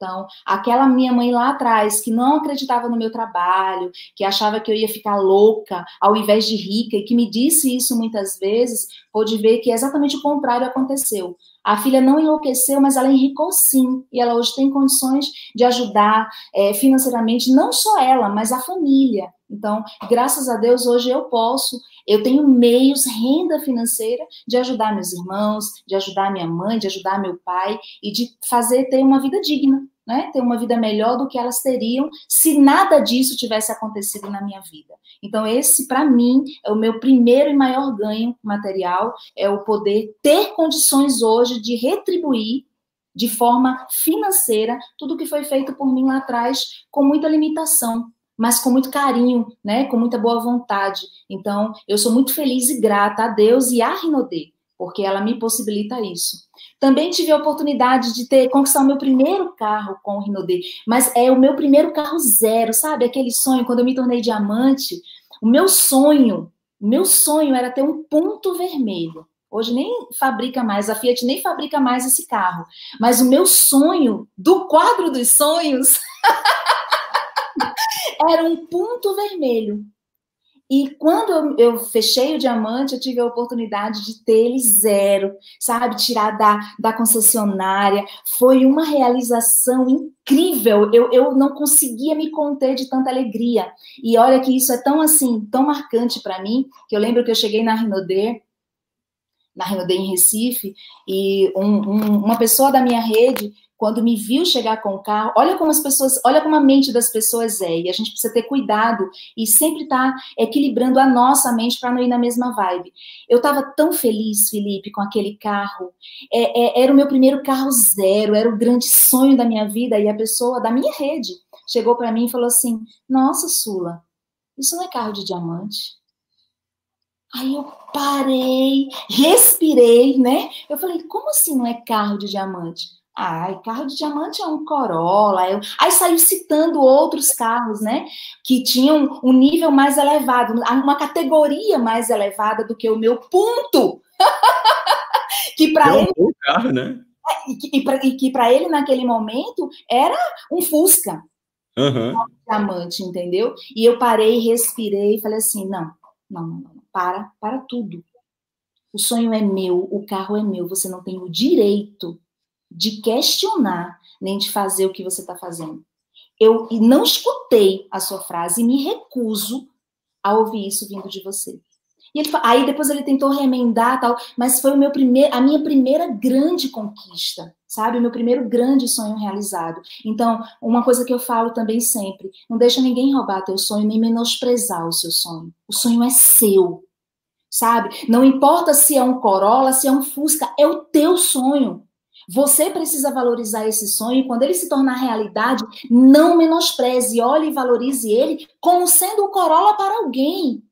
Então, aquela minha mãe lá atrás, que não acreditava no meu trabalho, que achava que eu ia ficar louca ao invés de rica, e que me disse isso muitas vezes, pôde ver que exatamente o contrário aconteceu. A filha não enlouqueceu, mas ela enricou sim. E ela hoje tem condições de ajudar é, financeiramente, não só ela, mas a família. Então, graças a Deus, hoje eu posso, eu tenho meios, renda financeira de ajudar meus irmãos, de ajudar minha mãe, de ajudar meu pai e de fazer ter uma vida digna né, ter uma vida melhor do que elas teriam se nada disso tivesse acontecido na minha vida. Então, esse, para mim, é o meu primeiro e maior ganho material, é o poder ter condições hoje de retribuir de forma financeira tudo que foi feito por mim lá atrás, com muita limitação, mas com muito carinho, né, com muita boa vontade. Então, eu sou muito feliz e grata a Deus e a Rinodê, porque ela me possibilita isso. Também tive a oportunidade de ter conquistar o meu primeiro carro com o Rinode, mas é o meu primeiro carro zero, sabe? Aquele sonho quando eu me tornei diamante, o meu sonho, o meu sonho era ter um ponto vermelho. Hoje nem fabrica mais, a Fiat nem fabrica mais esse carro. Mas o meu sonho, do quadro dos sonhos, (laughs) era um ponto vermelho. E quando eu, eu, fechei o diamante, eu tive a oportunidade de ter ele zero, sabe? Tirar da, da concessionária. Foi uma realização incrível. Eu, eu não conseguia me conter de tanta alegria. E olha que isso é tão assim, tão marcante para mim, que eu lembro que eu cheguei na Renaudê, na Renaudê em Recife, e um, um, uma pessoa da minha rede quando me viu chegar com o carro, olha como as pessoas, olha como a mente das pessoas é, e a gente precisa ter cuidado e sempre estar tá equilibrando a nossa mente para não ir na mesma vibe. Eu estava tão feliz, Felipe, com aquele carro, é, é, era o meu primeiro carro zero, era o grande sonho da minha vida, e a pessoa da minha rede chegou para mim e falou assim: Nossa, Sula, isso não é carro de diamante. Aí eu parei, respirei, né? Eu falei, como assim não é carro de diamante? Ai, carro de diamante é um Corolla. Eu... Aí saiu citando outros carros, né? Que tinham um nível mais elevado, uma categoria mais elevada do que o meu ponto. (laughs) que para ele. Um carro, né? É, e que para ele, naquele momento, era um Fusca. Uhum. Um diamante, entendeu? E eu parei, respirei e falei assim: não, não, não, não, para, para tudo. O sonho é meu, o carro é meu, você não tem o direito de questionar, nem de fazer o que você está fazendo. Eu não escutei a sua frase e me recuso a ouvir isso vindo de você. E ele, aí depois ele tentou remendar tal, mas foi o meu primeiro, a minha primeira grande conquista, sabe? O meu primeiro grande sonho realizado. Então, uma coisa que eu falo também sempre, não deixa ninguém roubar teu sonho nem menosprezar o seu sonho. O sonho é seu. Sabe? Não importa se é um Corolla, se é um Fusca, é o teu sonho. Você precisa valorizar esse sonho e quando ele se tornar realidade, não menospreze, olhe e valorize ele como sendo o Corolla para alguém.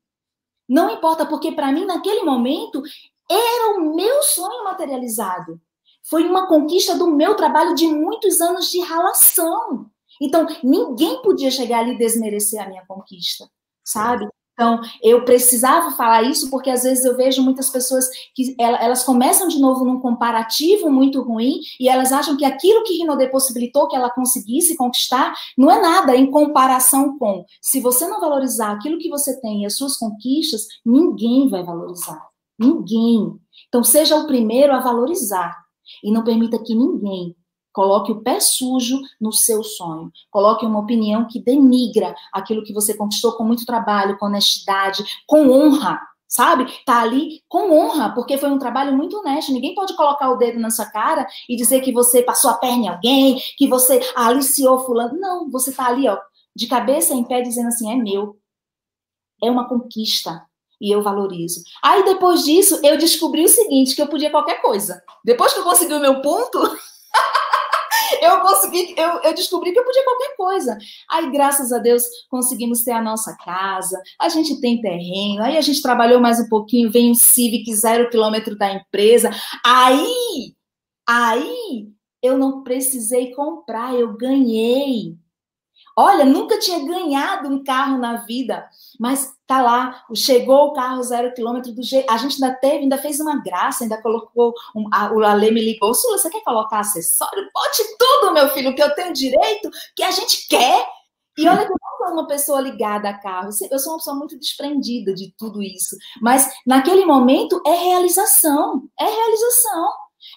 Não importa, porque para mim, naquele momento, era o meu sonho materializado. Foi uma conquista do meu trabalho de muitos anos de relação. Então, ninguém podia chegar ali e desmerecer a minha conquista, sabe? Então, eu precisava falar isso porque às vezes eu vejo muitas pessoas que elas começam de novo num comparativo muito ruim e elas acham que aquilo que Rinode possibilitou que ela conseguisse conquistar não é nada em comparação com. Se você não valorizar aquilo que você tem e as suas conquistas, ninguém vai valorizar. Ninguém. Então, seja o primeiro a valorizar e não permita que ninguém Coloque o pé sujo no seu sonho. Coloque uma opinião que denigra aquilo que você conquistou com muito trabalho, com honestidade, com honra. Sabe? Tá ali com honra, porque foi um trabalho muito honesto. Ninguém pode colocar o dedo na sua cara e dizer que você passou a perna em alguém, que você aliciou fulano. Não, você tá ali, ó, de cabeça em pé dizendo assim: é meu. É uma conquista e eu valorizo. Aí depois disso, eu descobri o seguinte, que eu podia qualquer coisa. Depois que eu consegui o meu ponto, (laughs) eu consegui, eu, eu descobri que eu podia qualquer coisa. Aí, graças a Deus, conseguimos ter a nossa casa, a gente tem terreno, aí a gente trabalhou mais um pouquinho, vem um Civic zero quilômetro da empresa. Aí, aí, eu não precisei comprar, eu ganhei. Olha, nunca tinha ganhado um carro na vida, mas tá lá, chegou o carro zero quilômetro do jeito. A gente ainda teve, ainda fez uma graça, ainda colocou. Um, a, o Ale me ligou, Sula, você quer colocar acessório? Bote tudo, meu filho, que eu tenho direito, que a gente quer. E olha que eu não sou uma pessoa ligada a carro, eu sou uma pessoa muito desprendida de tudo isso. Mas naquele momento é realização, é realização.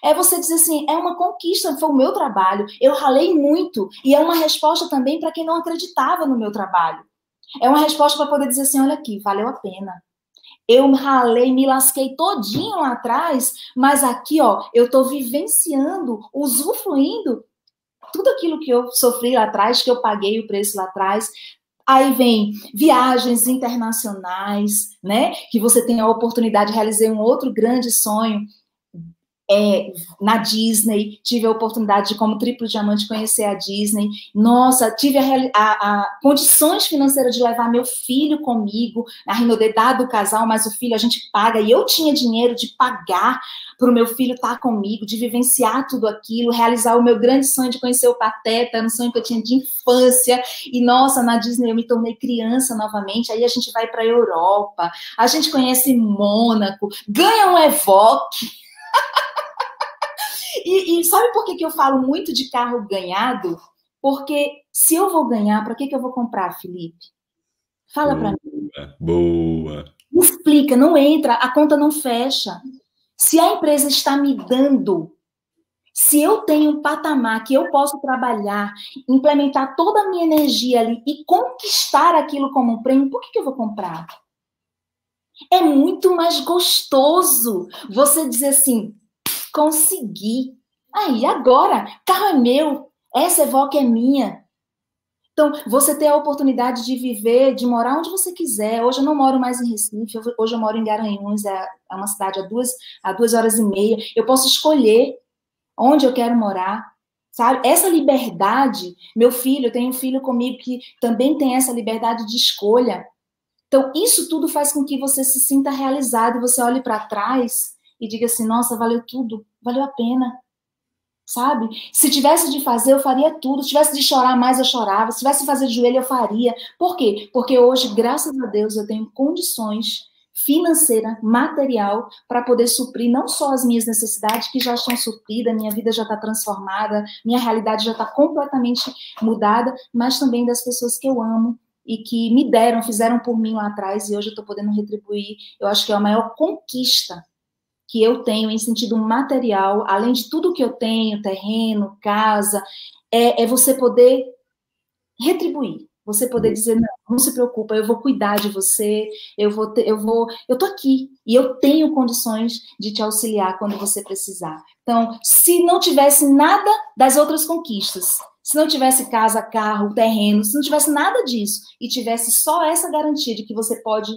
É você dizer assim, é uma conquista, foi o meu trabalho, eu ralei muito, e é uma resposta também para quem não acreditava no meu trabalho. É uma resposta para poder dizer assim, olha aqui, valeu a pena. Eu ralei, me lasquei todinho lá atrás, mas aqui, ó, eu estou vivenciando, usufruindo tudo aquilo que eu sofri lá atrás, que eu paguei o preço lá atrás, Aí vem viagens internacionais, né? Que você tem a oportunidade de realizar um outro grande sonho, é, na Disney, tive a oportunidade de, como triplo diamante, conhecer a Disney. Nossa, tive a, a, a condições financeiras de levar meu filho comigo, na Rinodedá do casal, mas o filho a gente paga, e eu tinha dinheiro de pagar para o meu filho estar comigo, de vivenciar tudo aquilo, realizar o meu grande sonho de conhecer o Pateta, um sonho que eu tinha de infância. E nossa, na Disney eu me tornei criança novamente. Aí a gente vai para a Europa, a gente conhece Mônaco, ganha um Evoque. E, e, sabe por que, que eu falo muito de carro ganhado? Porque se eu vou ganhar, para que, que eu vou comprar, Felipe? Fala para mim. Boa. Explica, não entra, a conta não fecha. Se a empresa está me dando, se eu tenho um patamar que eu posso trabalhar, implementar toda a minha energia ali e conquistar aquilo como um prêmio, por que, que eu vou comprar? É muito mais gostoso você dizer assim: consegui. Aí, agora, carro é meu, essa Evoque é minha, então, você ter a oportunidade de viver, de morar onde você quiser. Hoje eu não moro mais em Recife, hoje eu moro em Garanhuns, é, é uma cidade a duas, a duas horas e meia. Eu posso escolher onde eu quero morar, sabe? Essa liberdade, meu filho, eu tenho um filho comigo que também tem essa liberdade de escolha. Então, isso tudo faz com que você se sinta realizado, você olhe para trás e diga assim: nossa, valeu tudo, valeu a pena sabe? Se tivesse de fazer, eu faria tudo. Se tivesse de chorar mais, eu chorava. Se tivesse de fazer de joelho, eu faria. Por quê? Porque hoje, graças a Deus, eu tenho condições financeira, material, para poder suprir não só as minhas necessidades, que já estão supridas, minha vida já está transformada, minha realidade já está completamente mudada, mas também das pessoas que eu amo e que me deram, fizeram por mim lá atrás e hoje eu estou podendo retribuir. Eu acho que é a maior conquista que eu tenho em sentido material, além de tudo que eu tenho, terreno, casa, é, é você poder retribuir. Você poder uhum. dizer, não, não se preocupa, eu vou cuidar de você, eu vou ter, eu vou, eu tô aqui e eu tenho condições de te auxiliar quando você precisar. Então, se não tivesse nada das outras conquistas, se não tivesse casa, carro, terreno, se não tivesse nada disso e tivesse só essa garantia de que você pode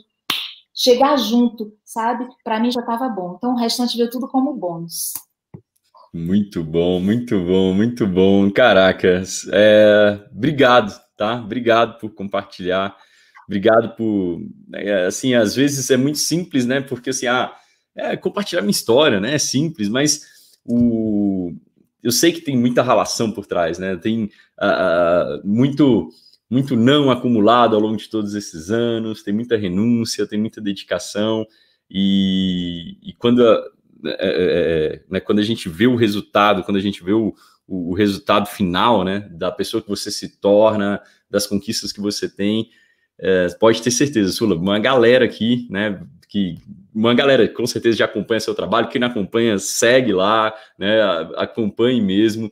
chegar junto, sabe? Para mim já estava bom. Então o restante veio tudo como bônus. Muito bom, muito bom, muito bom. Caracas, é, obrigado, tá? Obrigado por compartilhar. Obrigado por, é, assim, às vezes é muito simples, né? Porque assim, ah, é, compartilhar minha história, né? É simples, mas o, eu sei que tem muita relação por trás, né? Tem uh, muito muito não acumulado ao longo de todos esses anos, tem muita renúncia, tem muita dedicação, e, e quando, a, é, é, é, né, quando a gente vê o resultado, quando a gente vê o, o, o, resultado final, né, da pessoa que você se torna, das conquistas que você tem, é, pode ter certeza, Sula, uma galera aqui, né, que uma galera com certeza já acompanha seu trabalho, quem não acompanha, segue lá, né, acompanhe mesmo,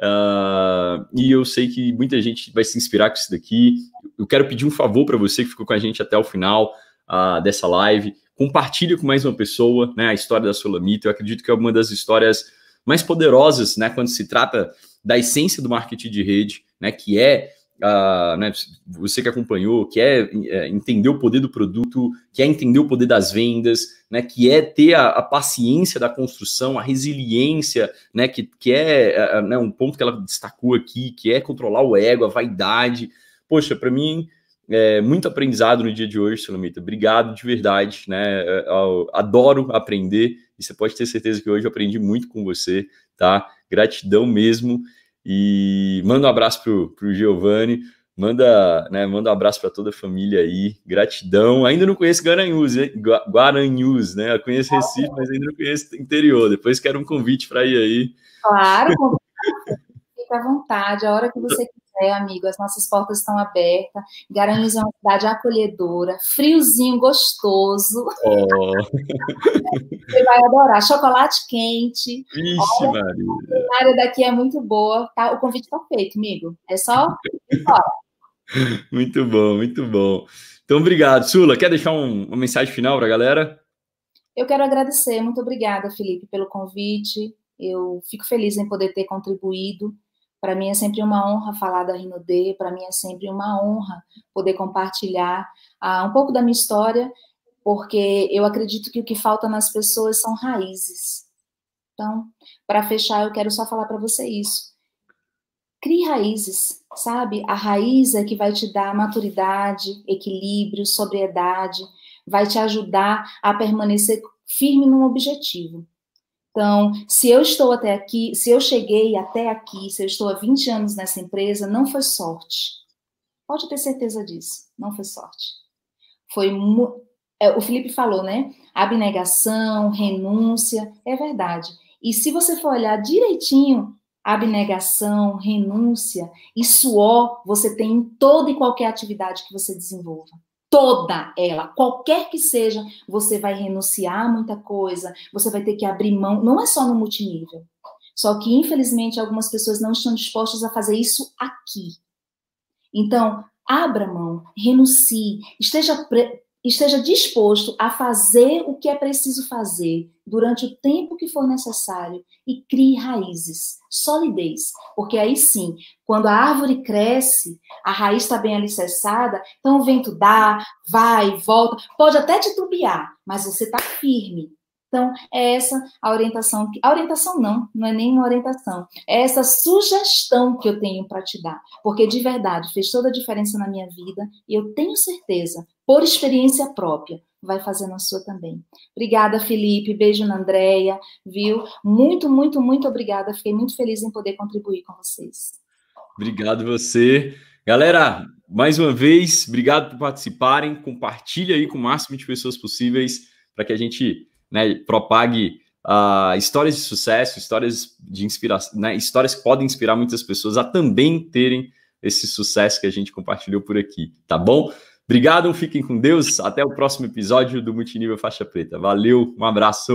Uh, e eu sei que muita gente vai se inspirar com isso daqui. Eu quero pedir um favor para você que ficou com a gente até o final uh, dessa live. Compartilhe com mais uma pessoa né, a história da Solamita. Eu acredito que é uma das histórias mais poderosas né, quando se trata da essência do marketing de rede, né, que é uh, né, você que acompanhou, que é, é, entender o poder do produto, que é entender o poder das vendas, né, que é ter a, a paciência da construção, a resiliência, né, que, que é, é né, um ponto que ela destacou aqui, que é controlar o ego, a vaidade. Poxa, para mim, é, muito aprendizado no dia de hoje, Solomita. Obrigado de verdade, né? Adoro aprender e você pode ter certeza que hoje eu aprendi muito com você, tá? Gratidão mesmo. E manda um abraço pro, pro Giovanni, manda, né, manda um abraço para toda a família aí, gratidão. Ainda não conheço Garanhuns, né? Guaranhus, né? Eu conheço Recife, mas ainda não conheço interior. Depois quero um convite para ir aí. Claro, fica à vontade, a hora que você é, amigo, as nossas portas estão abertas. Garanhuns é uma cidade acolhedora, friozinho, gostoso. Oh. (laughs) Você vai adorar. Chocolate quente. Vixe, Maria. A área daqui é muito boa. Tá? O convite está feito, amigo. É só ir. (laughs) Muito bom, muito bom. Então, obrigado. Sula, quer deixar um, uma mensagem final para a galera? Eu quero agradecer. Muito obrigada, Felipe, pelo convite. Eu fico feliz em poder ter contribuído para mim é sempre uma honra falar da Rinode, para mim é sempre uma honra poder compartilhar ah, um pouco da minha história, porque eu acredito que o que falta nas pessoas são raízes. Então, para fechar, eu quero só falar para você isso. Crie raízes, sabe? A raiz é que vai te dar maturidade, equilíbrio, sobriedade, vai te ajudar a permanecer firme num objetivo. Então, se eu estou até aqui, se eu cheguei até aqui, se eu estou há 20 anos nessa empresa, não foi sorte. Pode ter certeza disso, não foi sorte. Foi é, o Felipe falou, né? Abnegação, renúncia, é verdade. E se você for olhar direitinho, abnegação, renúncia e suor você tem em toda e qualquer atividade que você desenvolva. Toda ela, qualquer que seja, você vai renunciar a muita coisa, você vai ter que abrir mão, não é só no multinível. Só que, infelizmente, algumas pessoas não estão dispostas a fazer isso aqui. Então, abra mão, renuncie, esteja esteja disposto a fazer o que é preciso fazer durante o tempo que for necessário e crie raízes, solidez, porque aí sim, quando a árvore cresce, a raiz está bem alicerçada, então o vento dá, vai, volta, pode até titubear, mas você está firme, então, é essa a orientação. A orientação não, não é nem uma orientação. É essa sugestão que eu tenho para te dar. Porque, de verdade, fez toda a diferença na minha vida e eu tenho certeza, por experiência própria, vai fazer na sua também. Obrigada, Felipe. Beijo na Andréia, viu? Muito, muito, muito obrigada. Fiquei muito feliz em poder contribuir com vocês. Obrigado você. Galera, mais uma vez, obrigado por participarem. Compartilhe aí com o máximo de pessoas possíveis para que a gente né, propague uh, histórias de sucesso, histórias de inspiração, né, histórias que podem inspirar muitas pessoas a também terem esse sucesso que a gente compartilhou por aqui, tá bom? Obrigado, fiquem com Deus, até o próximo episódio do Multinível Faixa Preta. Valeu, um abraço.